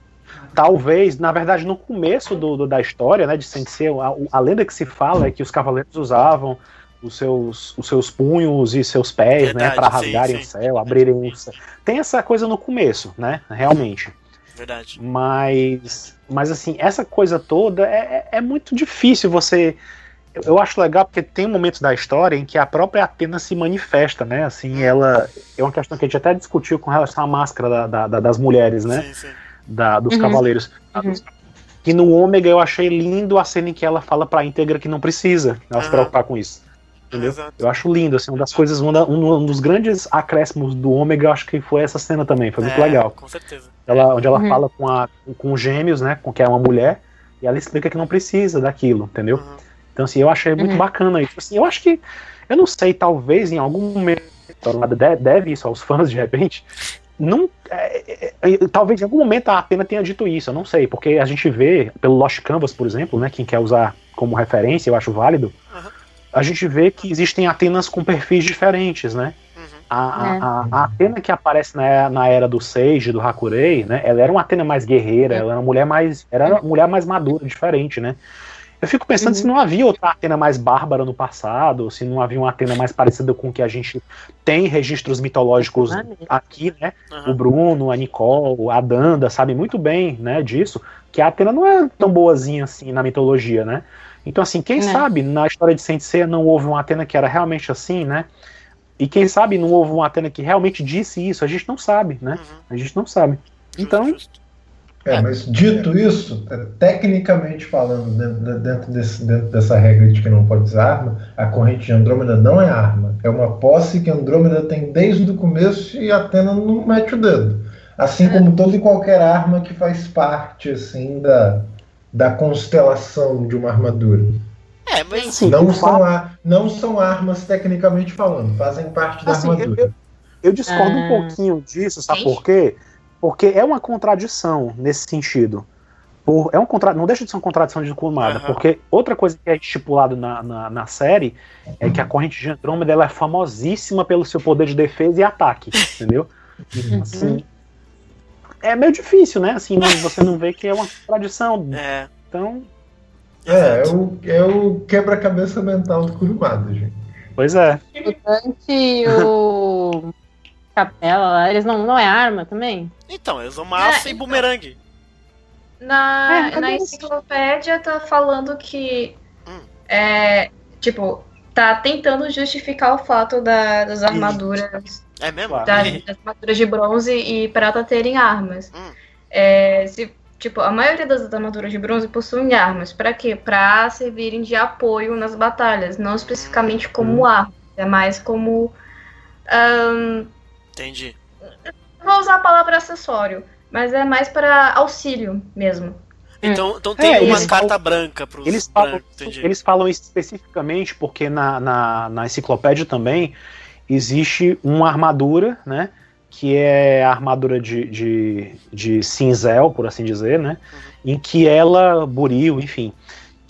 Talvez, na verdade, no começo do, do, da história, né, de Sensei, a, a lenda que se fala é que os cavaleiros usavam os seus, os seus punhos e seus pés, né, verdade, né, para rasgarem sim, sim. o céu, abrirem o céu. Tem essa coisa no começo, né, realmente. Verdade. Mas, mas assim, essa coisa toda é, é, é muito difícil você eu acho legal porque tem momentos da história em que a própria Atena se manifesta, né? Assim, ela. É uma questão que a gente até discutiu com relação à máscara da, da, das mulheres, né? Sim, sim. Da, dos uhum. cavaleiros. Uhum. E no Ômega eu achei lindo a cena em que ela fala pra íntegra que não precisa ela uhum. se preocupar com isso. Entendeu? Exato. Eu acho lindo, assim, uma das coisas, uma, um, dos grandes acréscimos do Ômega, eu acho que foi essa cena também, foi muito é, legal. Com certeza. Ela, onde ela uhum. fala com, a, com gêmeos, né? Com que é uma mulher, e ela explica que não precisa daquilo, entendeu? Então, assim, eu achei muito uhum. bacana isso. Assim, eu acho que, eu não sei, talvez em algum momento, deve isso aos fãs de repente, não, é, é, é, talvez em algum momento a Atena tenha dito isso, eu não sei, porque a gente vê pelo Lost Canvas, por exemplo, né, quem quer usar como referência, eu acho válido, uhum. a gente vê que existem Atenas com perfis diferentes, né? Uhum. A, a, a, a, Atena que aparece na, na era do Sage, do Hakurei, né? Ela era uma Atena mais guerreira, ela era uma mulher mais. Era uma mulher mais madura, diferente, né? Eu fico pensando uhum. se não havia outra Atena mais bárbara no passado, se não havia uma Atena mais parecida com o que a gente tem registros mitológicos aqui, né? Uhum. O Bruno, a Nicole, a Danda sabem muito bem, né, disso, que a Atena não é tão boazinha assim na mitologia, né? Então, assim, quem é. sabe na história de Sensei não houve uma Atena que era realmente assim, né? E quem sabe não houve uma Atena que realmente disse isso? A gente não sabe, né? Uhum. A gente não sabe. Então. É, mas dito isso, é, tecnicamente falando, dentro, dentro, desse, dentro dessa regra de que não pode usar arma, a corrente de Andrômeda não é arma. É uma posse que Andrômeda tem desde o começo e Atena não mete o dedo. Assim é. como toda e qualquer arma que faz parte, assim, da, da constelação de uma armadura. É, mas assim, não, são a, não são armas tecnicamente falando, fazem parte da assim, armadura. Eu, eu discordo um ah. pouquinho disso, sabe por quê? Porque é uma contradição nesse sentido. Por, é um contra, não deixa de ser uma contradição de uhum. porque outra coisa que é estipulado na, na, na, série é que a corrente de Andrômeda ela é famosíssima pelo seu poder de defesa e ataque, entendeu? Uhum. Assim, é meio difícil, né? Assim, você não vê que é uma contradição. É. Então. É, é o, é o quebra-cabeça mental do Kurumada, gente. Pois é. O Dante o Capela lá, eles não, não é arma também? Então, eles usam massa é, e então. bumerangue. Na, é, na enciclopédia tá falando que. Hum. É, tipo, tá tentando justificar o fato da, das armaduras. É mesmo? Das, das, armaduras de bronze e prata terem armas. Hum. É, se, tipo, a maioria das armaduras de bronze possuem armas. Para quê? Pra servirem de apoio nas batalhas, não especificamente como hum. arma. É mais como. Um, Entendi. Vou usar a palavra acessório, mas é mais para auxílio mesmo. Então, então tem é, uma carta falam, branca para eles falam, eles falam especificamente porque na, na, na, enciclopédia também existe uma armadura, né? Que é a armadura de, de, de cinzel, por assim dizer, né? Uhum. Em que ela, buril, enfim,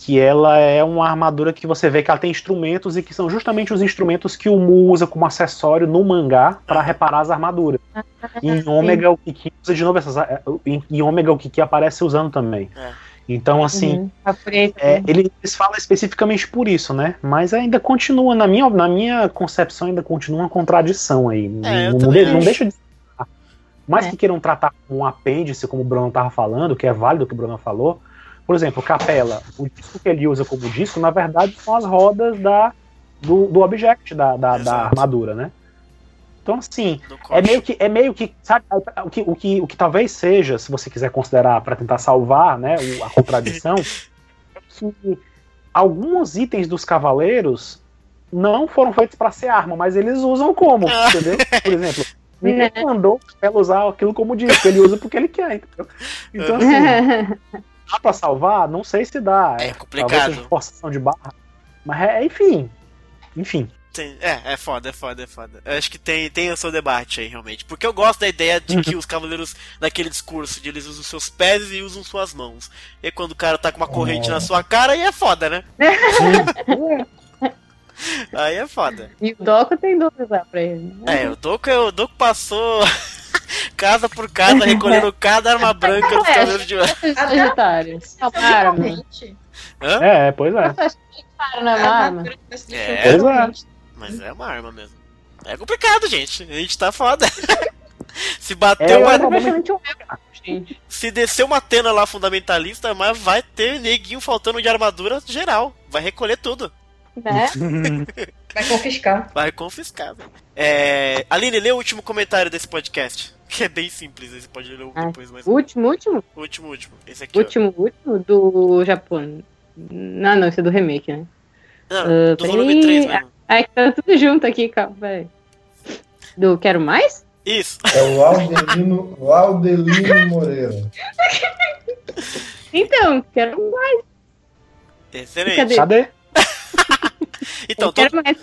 que ela é uma armadura que você vê que ela tem instrumentos e que são justamente os instrumentos que o Mu usa como acessório no mangá para reparar as armaduras. Ah, em Ômega o Kiki usa de novo essas é, em Ômega o Kiki aparece usando também. É. Então, assim, uhum. é, eles falam especificamente por isso, né? Mas ainda continua, na minha, na minha concepção, ainda continua uma contradição aí. É, não, não, não, deixa de. Mais é. que queiram tratar como um apêndice, como o Bruno estava falando, que é válido o que o Bruno falou, por exemplo, Capela, o disco que ele usa como disco, na verdade, são as rodas da, do, do object da, da, da armadura, né? Então, assim, é meio que, é meio que, sabe, o que, o, que, o que talvez seja, se você quiser considerar para tentar salvar, né, a contradição, é que alguns itens dos cavaleiros não foram feitos para ser arma, mas eles usam como, entendeu? Por exemplo, ninguém mandou ela usar aquilo como disco, ele usa porque ele quer, entendeu? Então, assim, dá pra salvar? Não sei se dá. É, é complicado. Talvez forçação de barra. Mas é, enfim. Enfim. Tem, é, é foda, é foda, é foda. Eu acho que tem, tem o seu debate aí, realmente. Porque eu gosto da ideia de que os cavaleiros, naquele discurso, de eles usam seus pés e usam suas mãos. E quando o cara tá com uma corrente na sua cara, aí é foda, né? aí é foda. E o Doco tem dúvida pra ele. Né? É, o Doco, o Doco passou casa por casa, recolhendo cada arma branca dos é, cavaleiros de Sagitários. É, pois é. É arma. É, pois é. Mas é uma arma mesmo. É complicado, gente. A gente tá foda. Se bater é, uma. Se descer uma tena lá fundamentalista, mas vai ter neguinho faltando de armadura geral. Vai recolher tudo. Né? vai confiscar. Vai confiscar. É... Aline, lê o último comentário desse podcast. Que é bem simples, você pode ler ah, depois. Mas... Último, último? Último, último. Esse aqui, último, ó. último do Japão. Não, não, esse é do remake, né? Não, uh, do volume 3 mesmo. Ah, tá tudo junto aqui, calma, velho. Do Quero Mais? Isso. É o Laudelino, Laudelino Moreira. Então, quero mais. Excelente. Cadê? Cadê? Então, todo, mais,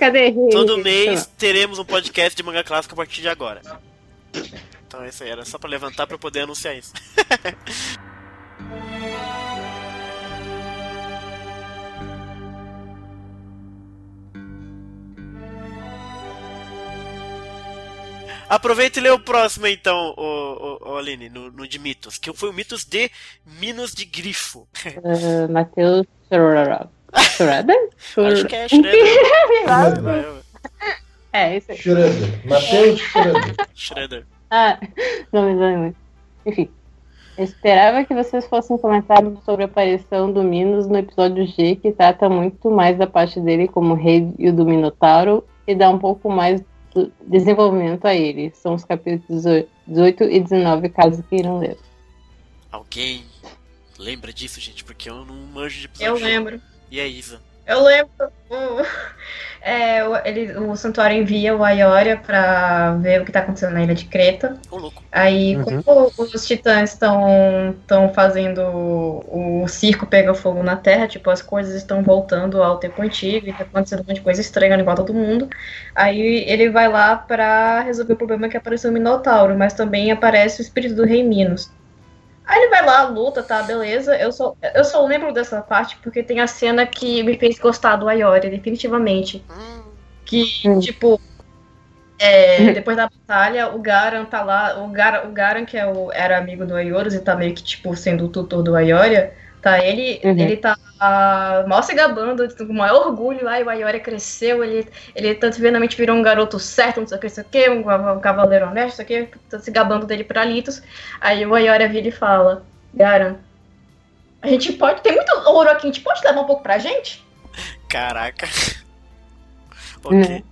todo mês teremos um podcast de manga clássica a partir de agora. Então é isso aí, era só pra levantar pra eu poder anunciar isso. Aproveita e lê o próximo então, o, o, o Aline, no, no, de mitos, que foi o mitos de Minos de Grifo. Uh, Matheus Schroeder? Acho que é Schroeder. é, isso aí. Schroeder. Matheus Schroeder. Schroeder. Ah, não, não, não. Enfim. esperava que vocês fossem comentar sobre a aparição do Minos no episódio G, que trata muito mais da parte dele como rei e do Minotauro e dá um pouco mais do desenvolvimento a ele. São os capítulos 18 e 19, caso queiram ler. Alguém lembra disso, gente? Porque eu não manjo de episódio. Eu lembro. E é isso. Eu lembro. O, é, o, ele, o santuário envia o Aioria pra ver o que tá acontecendo na ilha de Creta. Ô, louco. Aí, Uhum. como os titãs estão estão fazendo o circo pega fogo na Terra, tipo, as coisas estão voltando ao tempo antigo e tá acontecendo um monte de coisa estranha em volta do mundo. Aí ele vai lá pra resolver o problema que apareceu o Minotauro, mas também aparece o espírito do Rei Minos. Aí ele vai lá, luta, tá, beleza. Eu só, eu só lembro dessa parte porque tem a cena que me fez gostar do Aioria, definitivamente. Que, Hum. tipo, é, depois da batalha, o Garan tá lá. O Garan, o Garan que é o, era amigo do Aioros e tá meio que, tipo, sendo o tutor do Aioria, tá? Ele, Uhum. ele tá ah, mal se gabando, com o maior orgulho. Ai, o Aioria cresceu, ele, ele tanto verdadeiramente virou um garoto certo, não sei o que, não sei o que, um, um cavaleiro honesto, não sei o que, tá se gabando dele pra Litos. Aí o Aioria vira e fala: Garan, a gente pode. Tem muito ouro aqui, a gente pode levar um pouco pra gente? caraca. ok. Né?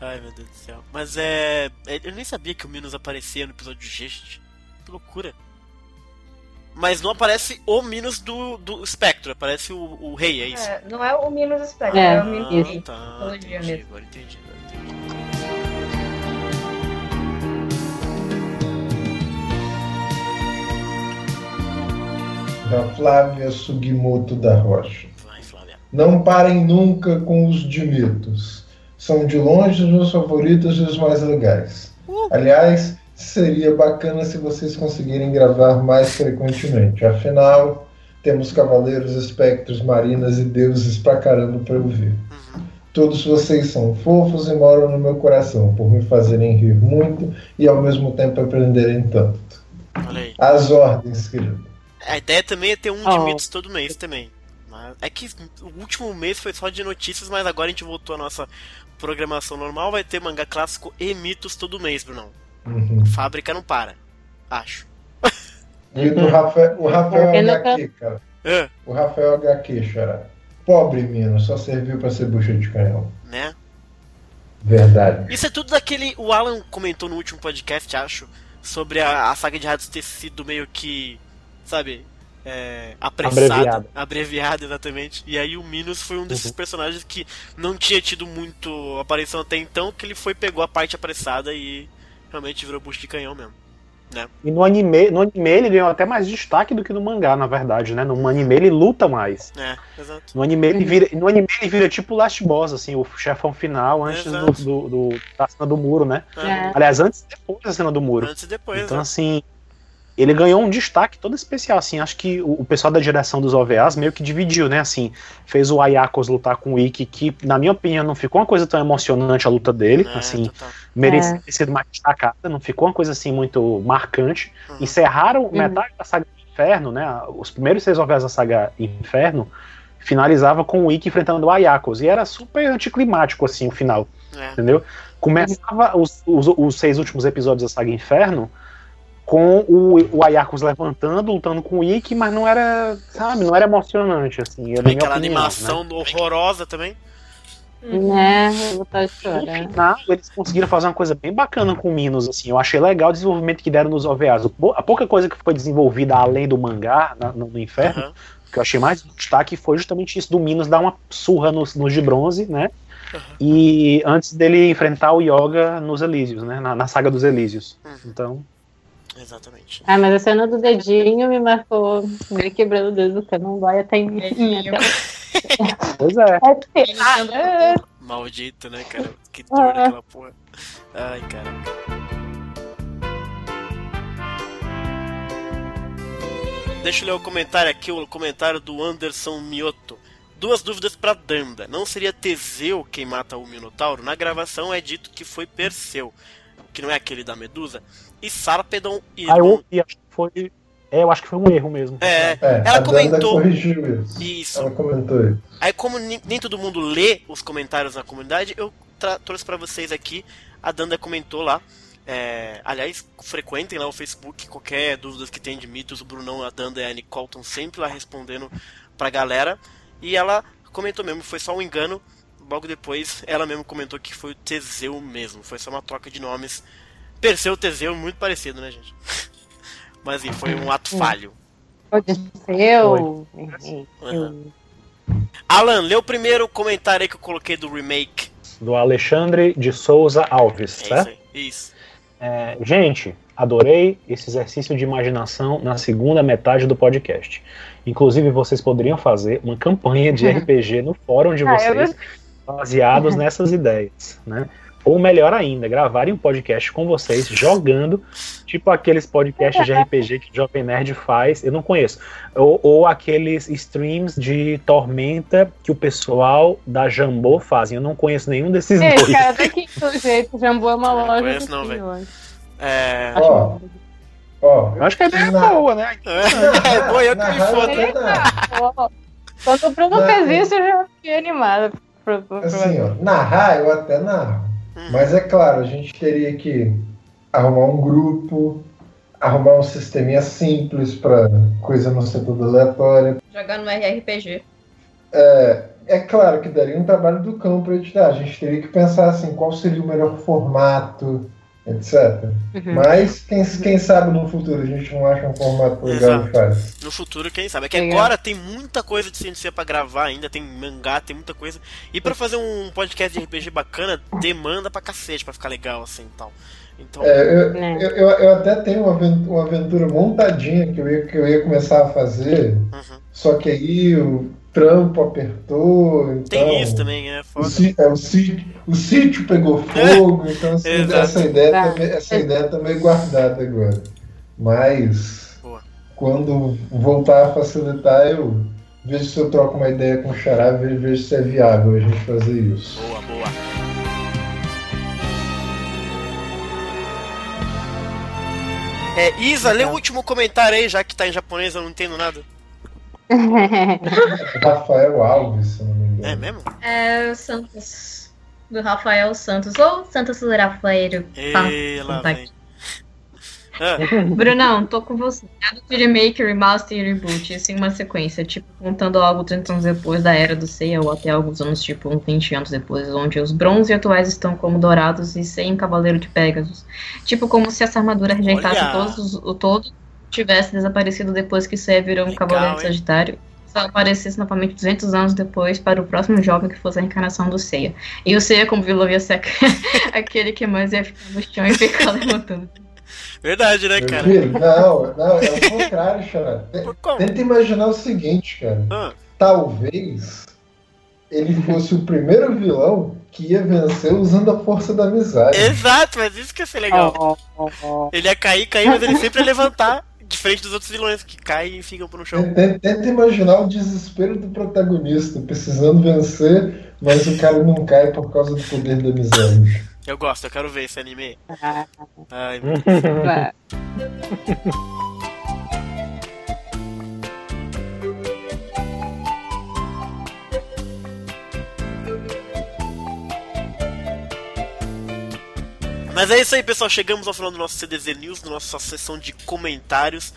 Ai, meu Deus do céu. Mas é. é- Eu nem sabia que o Minos aparecia no episódio G, gente. Que loucura. Mas não aparece o Minos do, do Spectro, aparece o, o Rei, é isso? É, não é o Minos Spectre, É, é, o Minos. Rei. tá. Entendi, mesmo. agora entendi, agora entendi. Da Flávia Sugimoto da Rocha. Vai, Flávia. Não parem nunca com os de mitos. São de longe os meus favoritos e os mais legais. Aliás, seria bacana se vocês conseguirem gravar mais frequentemente. Afinal, temos cavaleiros, espectros, marinas e deuses pra caramba pra ouvir. Uhum. Todos vocês são fofos e moram no meu coração, por me fazerem rir muito e ao mesmo tempo aprenderem tanto. Olha aí. As ordens, querido. A ideia também é ter um de Oh. mitos todo mês também. É que o último mês foi só de notícias, mas agora a gente voltou à nossa programação normal. Vai ter mangá clássico e mitos todo mês, Brunão. Uhum. Fábrica não para. Acho. E o Rafael, o Rafael Eu não HQ, cara. É, O Rafael HQ, xará. Pobre Minas, só serviu pra ser bucha de canhão. né? Verdade. Isso é tudo daquele. O Alan comentou no último podcast, acho, sobre a, a saga de Hades ter sido meio que. Sabe? É, apressada. Abreviada. Abreviada, exatamente. E aí o Minos foi um desses personagens que não tinha tido muito aparição até então, que ele foi, pegou a parte apressada e realmente virou bucho de canhão mesmo. E no anime, no anime ele ganhou até mais destaque do que no mangá, na verdade, né? No anime ele luta mais. É, exato. No anime ele vira, no anime ele vira tipo o Last Boss, assim, o chefão final antes do, do, do- da cena do muro, né? É. Aliás, antes e depois da cena do muro. Antes e depois, Então, né? assim, ele ganhou um destaque todo especial, assim, acho que o, o pessoal da direção dos OVAs meio que dividiu, né, assim, fez o Ayakos lutar com o Ikki, que, na minha opinião, não ficou uma coisa tão emocionante a luta dele, É, assim, total. merecia ter sido mais destacada, não ficou uma coisa, assim, muito marcante. Uhum. Encerraram metade da saga Inferno, né, os primeiros seis OVAs da saga Inferno, finalizava com o Ikki enfrentando o Ayakos, e era super anticlimático, assim, o final É. entendeu? Começava os, os, os seis últimos episódios da saga Inferno com o, o Ayakos levantando, lutando com o Ikki, mas não era, sabe, não era emocionante, assim. na minha Aquela opinião, animação né? horrorosa também. Né? Eu vou estar No chorando. final, eles conseguiram fazer uma coisa bem bacana com o Minos, assim. Eu achei legal o desenvolvimento que deram nos OVAs. A pouca coisa que foi desenvolvida além do mangá, na- no, no Inferno, Aham. que eu achei mais destaque foi justamente isso do Minos dar uma surra nos, nos de bronze, né? Uhum. E antes dele enfrentar o Yoga nos Elísios, né? Na, na saga dos Elísios. Uhum. Então, Exatamente. Ah, mas a cena do dedinho me marcou. Ele quebrando o dedo do cano, vai até em mim. Dedinho. pois é. É, ah. Maldito, né, cara? Que dor Ah. daquela porra. Ai, caraca. Deixa eu ler o comentário aqui, o comentário do Anderson Mioto. Duas dúvidas pra Danda. Não seria Teseu quem mata o Minotauro? Na gravação é dito que foi Perseu, que não é aquele da Medusa. E Sarpedon Aí eu Irmão. ouvi, acho que foi. É, eu acho que foi um erro mesmo. É, É, Ela comentou- isso. isso. Ela comentou isso. Aí, como nem, todo mundo lê os comentários na comunidade, eu trouxe pra vocês aqui. A Danda comentou lá É, aliás, frequentem lá o Facebook, qualquer dúvidas que tem de mitos, o Brunão, a Danda e a Nicole estão sempre lá respondendo pra galera. E ela comentou mesmo, foi só um engano. Logo depois, ela mesmo comentou que foi o Teseu mesmo. Foi só uma troca de nomes. Perseu Teseu, muito parecido, né, gente? Mas enfim, foi um ato falho. Odisseu. Uhum. Alan, lê o primeiro comentário aí que eu coloquei do remake. Do Alexandre de Souza Alves, É certo? isso aí. Isso. É, gente, adorei esse exercício de imaginação na segunda metade do podcast. Inclusive, vocês poderiam fazer uma campanha de RPG no fórum de Ah, vocês, baseados nessas ideias, né? Ou melhor ainda, gravarem um podcast com vocês jogando, tipo aqueles podcasts de RPG que o Jovem Nerd faz, eu não conheço. Ou, ou aqueles streams de Tormenta que o pessoal da Jambô fazem. Eu não conheço nenhum desses Esse dois. cara daqui do jeito, Jambu é uma Não loja. conheço do não, velho. É. Ó, ó. Eu acho que é bem Na- boa, né? É, boa, eu que me foda. Quando o Bruno Não, fez isso, eu já fiquei animada. Pro- pro- pro- Assim, ó, narrar eu até narro. Hum. Mas é claro, a gente teria que arrumar um grupo, arrumar um sisteminha simples pra coisa não ser tudo aleatória. Jogar no RRPG. É, é claro que daria um trabalho do cão pra editar. A gente teria que pensar assim, qual seria o melhor formato, etc. Uhum. Mas quem, quem sabe no futuro a gente não acha um formato legal e faz. No futuro, quem sabe. É que Legal. agora tem muita coisa de CNC pra gravar ainda, tem mangá, tem muita coisa. E pra fazer um podcast de RPG bacana, demanda pra cacete pra ficar legal assim e tal. Então, É, eu, É. eu, eu- eu até tenho uma aven- uma aventura montadinha que eu ia, que eu ia começar a fazer, uhum. só que aí o trampo apertou. Então, tem isso também, é O, foda. si- é, o, sítio, o sítio pegou fogo, então assim, essa, ideia Tá. tá, meio- essa ideia tá meio guardada agora. Mas Boa. quando voltar a facilitar, eu vejo se eu troco uma ideia com o Xará, vejo, vejo se é viável a gente fazer isso. Boa, boa. É, Isa, lê o último comentário aí, já que tá em japonês, eu não entendo nada. Rafael Alves, se eu não me engano. É mesmo? É o Santos. Do Rafael Santos. Ou Santos Rafael. Tá. E lá tá vem. Ah, Brunão, tô com você. Nada de remake, remaster e reboot, assim, uma sequência, tipo, contando algo 30 anos depois da era do Seiya, ou até alguns anos, tipo, uns 20 anos depois, onde os bronze atuais estão como dourados e sem cavaleiro de Pegasus. Tipo, como se essa armadura rejeitasse Olha! todos os- o todo tivesse desaparecido depois que Seiya virou um cavaleiro hein? Sagitário. Só aparecesse novamente 200 anos depois para o próximo jovem que fosse a reencarnação do Seiya. E o Seiya, como vilão, ia ser aqu- aquele que mais ia ficar no chão e ficar levantando. verdade, né, cara? não, não, é o contrário, como? Tenta imaginar o seguinte, cara. Ah, Talvez ele fosse o primeiro vilão que ia vencer usando a força da amizade. exato, mas isso que ia ser legal. Ó, ó, ó. Ele ia cair, cair, mas ele sempre ia levantar, diferente dos outros vilões que caem e ficam pro chão. Tenta, tenta imaginar o desespero do protagonista, precisando vencer, mas o cara não cai por causa do poder da amizade. Eu gosto, eu quero ver esse anime. Ah, Ai, vai. Mas é isso aí, pessoal. Chegamos ao final do nosso CDZ News, da nossa sessão de comentários.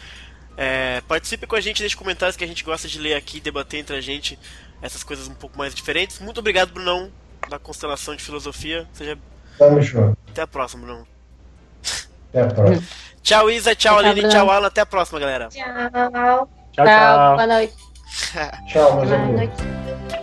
É, participe com a gente, deixe comentários que a gente gosta de ler aqui, debater entre a gente essas coisas um pouco mais diferentes. Muito obrigado, Brunão, da Constelação de Filosofia. Seja... Tamo junto. Até a próxima, Brunão. Até a próxima. Tchau, Isa. Tchau, Tchau, Aline. Tchau, Alan. Até a próxima, galera. Tchau. Tchau, Tchau, tchau. boa noite. Tchau, meus Boa noite.「